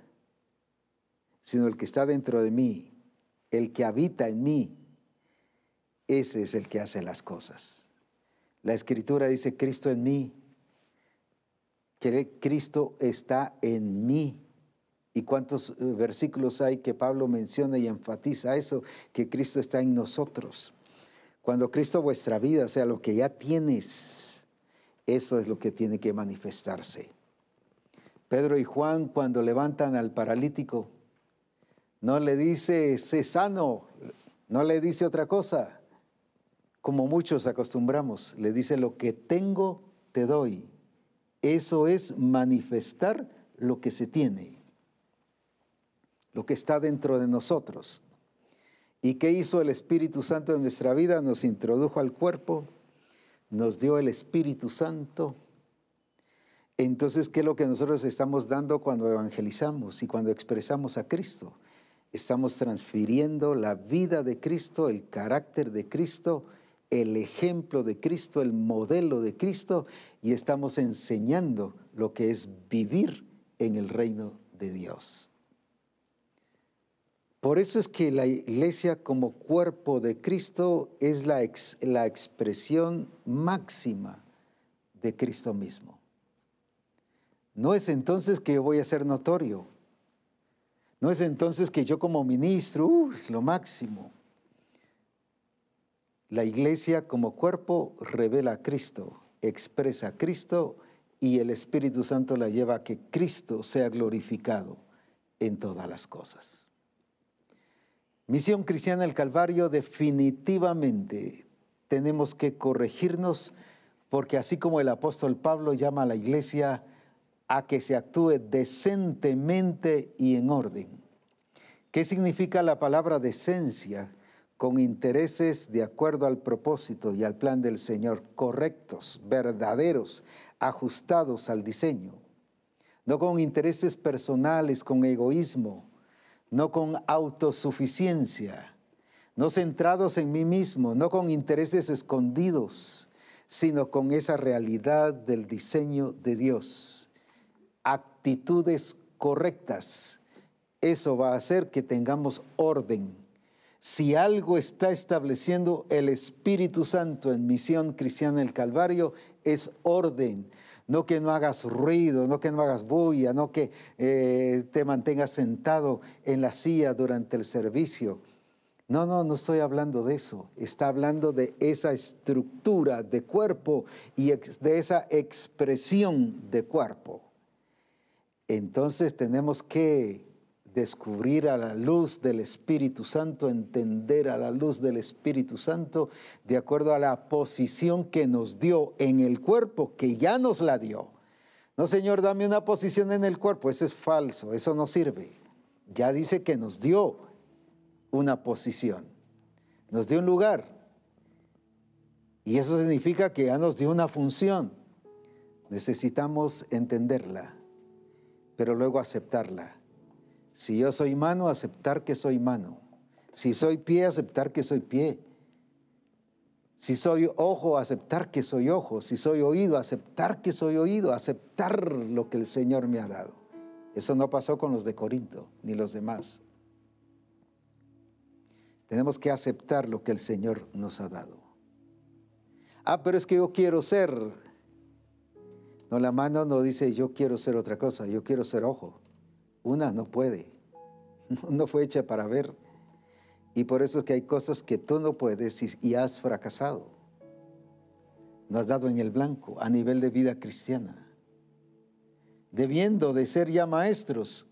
sino el que está dentro de mí, el que habita en mí, ese es el que hace las cosas. La escritura dice, Cristo en mí, que Cristo está en mí. ¿Y cuántos eh, versículos hay que Pablo menciona y enfatiza eso, que Cristo está en nosotros? Cuando Cristo vuestra vida, sea, lo que ya tienes, eso es lo que tiene que manifestarse. Pedro y Juan cuando levantan al paralítico, no le dice, sé sano, no le dice otra cosa, como muchos acostumbramos, le dice, lo que tengo, te doy. Eso es manifestar lo que se tiene lo que está dentro de nosotros. ¿Y qué hizo el Espíritu Santo en nuestra vida? Nos introdujo al cuerpo, nos dio el Espíritu Santo. Entonces, ¿qué es lo que nosotros estamos dando cuando evangelizamos y cuando expresamos a Cristo? Estamos transfiriendo la vida de Cristo, el carácter de Cristo, el ejemplo de Cristo, el modelo de Cristo, y estamos enseñando lo que es vivir en el reino de Dios. Por eso es que la iglesia como cuerpo de Cristo es la, la expresión máxima de Cristo mismo. No es entonces que yo voy a ser notorio. No es entonces que yo como ministro, lo máximo. La iglesia como cuerpo revela a Cristo, expresa a Cristo y el Espíritu Santo la lleva a que Cristo sea glorificado en todas las cosas. Misión Cristiana del Calvario definitivamente tenemos que corregirnos porque así como el apóstol Pablo llama a la iglesia a que se actúe decentemente y en orden. ¿Qué significa la palabra decencia? Con intereses de acuerdo al propósito y al plan del Señor, correctos, verdaderos, ajustados al diseño. No con intereses personales, con egoísmo, no con autosuficiencia, no centrados en mí mismo, no con intereses escondidos, sino con esa realidad del diseño de Dios actitudes correctas, eso va a hacer que tengamos orden. Si algo está estableciendo el Espíritu Santo en Misión Cristiana del Calvario, es orden. No que no hagas ruido, no que no hagas bulla, no que eh, te mantengas sentado en la silla durante el servicio. No, no, no estoy hablando de eso. Está hablando de esa estructura de cuerpo y de esa expresión de cuerpo entonces tenemos que descubrir a la luz del Espíritu Santo, entender a la luz del Espíritu Santo de acuerdo a la posición que nos dio en el cuerpo, que ya nos la dio. No, Señor, dame una posición en el cuerpo, eso es falso, eso no sirve. Ya dice que nos dio una posición, nos dio un lugar. Y eso significa que ya nos dio una función. Necesitamos entenderla pero luego aceptarla. Si yo soy mano, aceptar que soy mano. Si soy pie, aceptar que soy pie. Si soy ojo, aceptar que soy ojo. Si soy oído, aceptar que soy oído. Aceptar lo que el Señor me ha dado. Eso no pasó con los de Corinto, ni los demás. Tenemos que aceptar lo que el Señor nos ha dado. Ah, pero es que yo quiero ser no, la mano no dice yo quiero ser otra cosa, yo quiero ser ojo. Una no puede, no fue hecha para ver. Y por eso es que hay cosas que tú no puedes y, has fracasado. No has dado en el blanco a nivel de vida cristiana. Debiendo de ser ya maestros,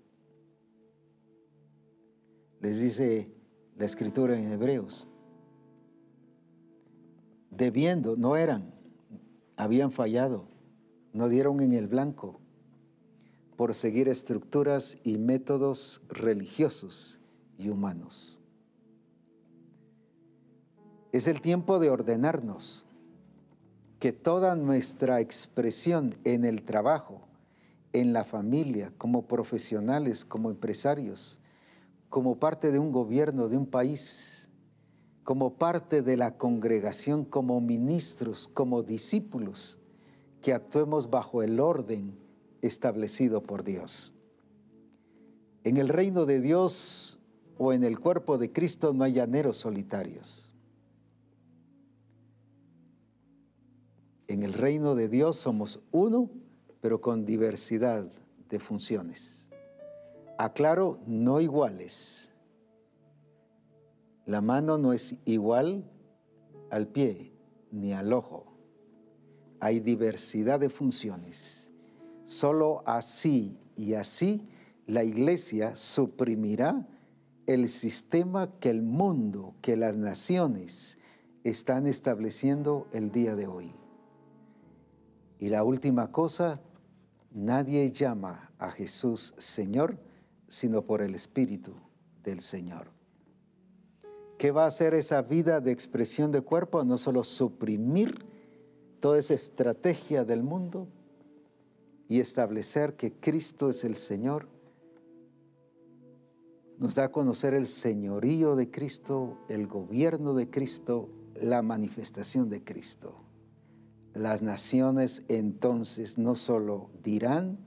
les dice la escritura en Hebreos. Debiendo, no eran, habían fallado no dieron en el blanco por seguir estructuras y métodos religiosos y humanos. Es el tiempo de ordenarnos, que toda nuestra expresión en el trabajo, en la familia, como profesionales, como empresarios, como parte de un gobierno, de un país, como parte de la congregación, como ministros, como discípulos, que actuemos bajo el orden establecido por Dios. En el reino de Dios o en el cuerpo de Cristo no hay llaneros solitarios. En el reino de Dios somos uno, pero con diversidad de funciones. Aclaro, no iguales. La mano no es igual al pie ni al ojo hay diversidad de funciones. Solo así y así la iglesia suprimirá el sistema que el mundo, que las naciones están estableciendo el día de hoy. Y la última cosa, nadie llama a Jesús Señor, sino por el Espíritu del Señor. ¿Qué va a hacer esa vida de expresión de cuerpo? No solo suprimir toda esa estrategia del mundo y establecer que Cristo es el Señor nos da a conocer el señorío de Cristo, el gobierno de Cristo, la manifestación de Cristo. Las naciones entonces no solo dirán,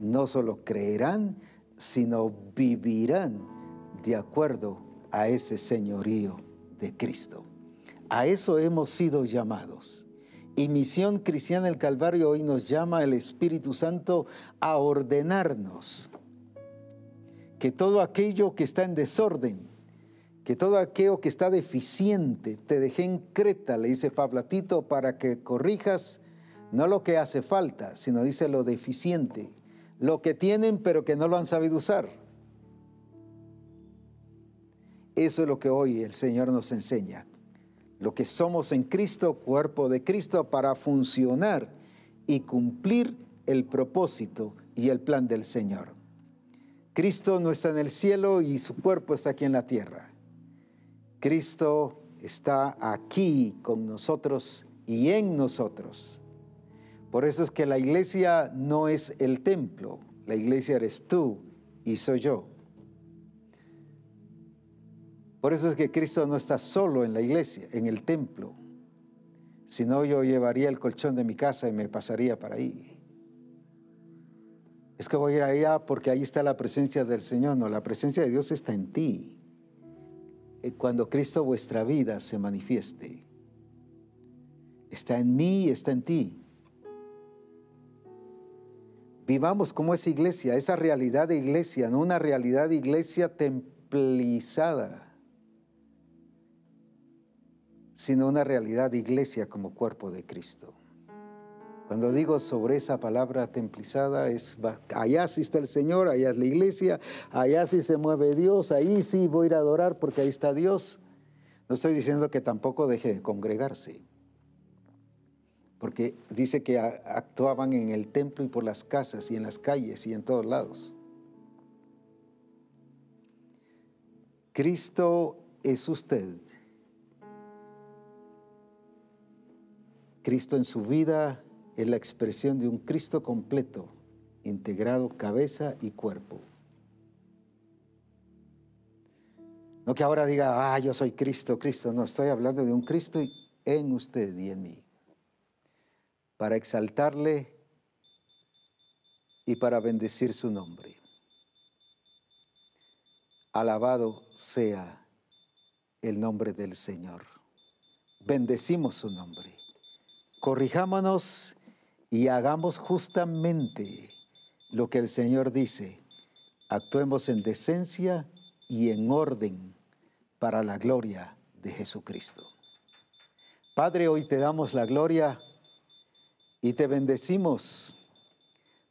no solo creerán, sino vivirán de acuerdo a ese señorío de Cristo. A eso hemos sido llamados. Y Misión Cristiana del Calvario hoy nos llama el Espíritu Santo a ordenarnos que todo aquello que está en desorden, que todo aquello que está deficiente, te dejé en Creta, le dice Pablo Tito, para que corrijas no lo que hace falta, sino dice lo deficiente, lo que tienen pero que no lo han sabido usar. Eso es lo que hoy el Señor nos enseña. Lo que somos en Cristo, cuerpo de Cristo, para funcionar y cumplir el propósito y el plan del Señor. Cristo no está en el cielo y su cuerpo está aquí en la tierra. Cristo está aquí con nosotros y en nosotros. Por eso es que la iglesia no es el templo, la iglesia eres tú y soy yo. Por eso es que Cristo no está solo en la iglesia, en el templo. Si no, yo llevaría el colchón de mi casa y me pasaría para ahí es que voy a ir allá porque ahí está la presencia del Señor. No, la presencia de Dios está en ti. Eh, cuando Cristo vuestra vida se manifieste. Está en mí y está en ti. Vivamos como esa iglesia, esa realidad de iglesia, no una realidad de iglesia templizada, sino una realidad iglesia como cuerpo de Cristo. Cuando digo sobre esa palabra templizada, es allá sí está el Señor, allá es la iglesia, allá sí se mueve Dios, ahí sí voy a ir a adorar porque ahí está Dios. No estoy diciendo que tampoco deje de congregarse, porque dice que actuaban en el templo y por las casas y en las calles y en todos lados. Cristo es usted. Cristo en su vida es la expresión de un Cristo completo, integrado cabeza y cuerpo. No que ahora diga, ah, yo soy Cristo, Cristo. No, estoy hablando de un Cristo en usted y en mí. Para exaltarle y para bendecir su nombre. Alabado sea el nombre del Señor. Bendecimos su nombre. Corrijámonos y hagamos justamente lo que el Señor dice. Actuemos en decencia y en orden para la gloria de Jesucristo. Padre, hoy te damos la gloria y te bendecimos,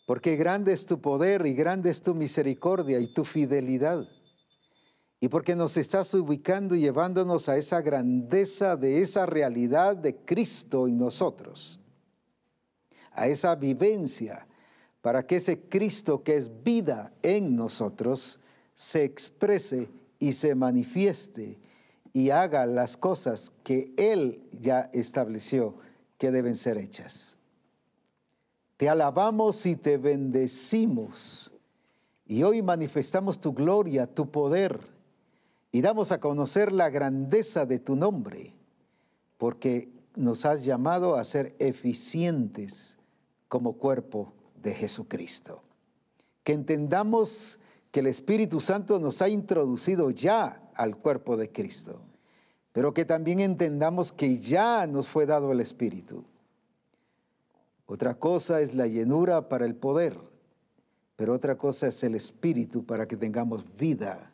porque grande es tu poder y grande es tu misericordia y tu fidelidad. Y porque nos estás ubicando y llevándonos a esa grandeza de esa realidad de Cristo en nosotros a esa vivencia, para que ese Cristo que es vida en nosotros se exprese y se manifieste y haga las cosas que Él ya estableció que deben ser hechas. Te alabamos y te bendecimos. Y hoy manifestamos tu gloria, tu poder, y damos a conocer la grandeza de tu nombre, porque nos has llamado a ser eficientes como cuerpo de Jesucristo. Que entendamos que el Espíritu Santo nos ha introducido ya al cuerpo de Cristo, pero que también entendamos que ya nos fue dado el Espíritu. Otra cosa es la llenura para el poder, pero otra cosa es el Espíritu para que tengamos vida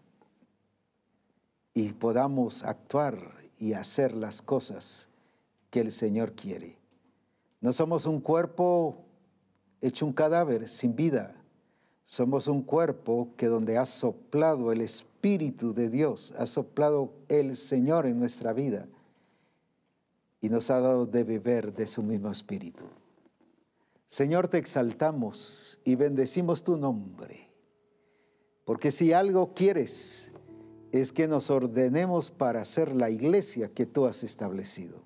y podamos actuar y hacer las cosas que el Señor quiere. No somos un cuerpo hecho un cadáver sin vida. Somos un cuerpo que donde ha soplado el Espíritu de Dios, ha soplado el Señor en nuestra vida y nos ha dado de beber de su mismo Espíritu. Señor, te exaltamos y bendecimos tu nombre, porque si algo quieres es que nos ordenemos para ser la iglesia que tú has establecido.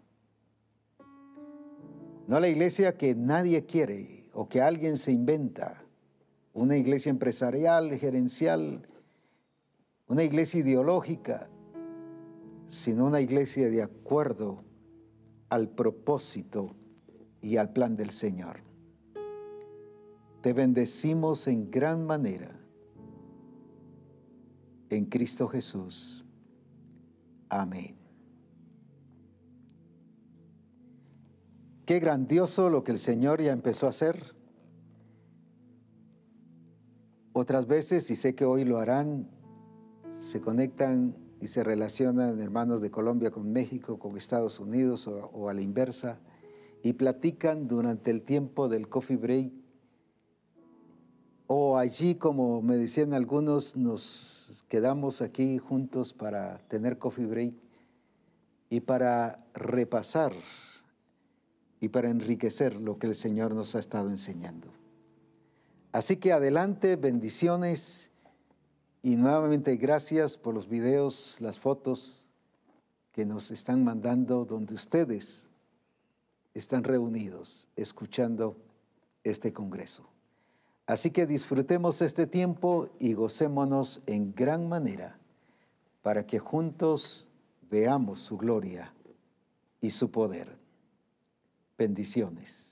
No la iglesia que nadie quiere o que alguien se inventa. Una iglesia empresarial, gerencial, una iglesia ideológica, sino una iglesia de acuerdo al propósito y al plan del Señor. Te bendecimos en gran manera en Cristo Jesús. Amén. Qué grandioso lo que el Señor ya empezó a hacer. Otras veces, y sé que hoy lo harán, se conectan y se relacionan hermanos de Colombia con México, con Estados Unidos o, a la inversa, y platican durante el tiempo del coffee break. O allí, como me decían algunos, nos quedamos aquí juntos para tener coffee break y para repasar y para enriquecer lo que el Señor nos ha estado enseñando. Así que adelante, bendiciones y nuevamente gracias por los videos, las fotos que nos están mandando donde ustedes están reunidos escuchando este Congreso. Así que disfrutemos este tiempo y gocémonos en gran manera para que juntos veamos su gloria y su poder. Bendiciones.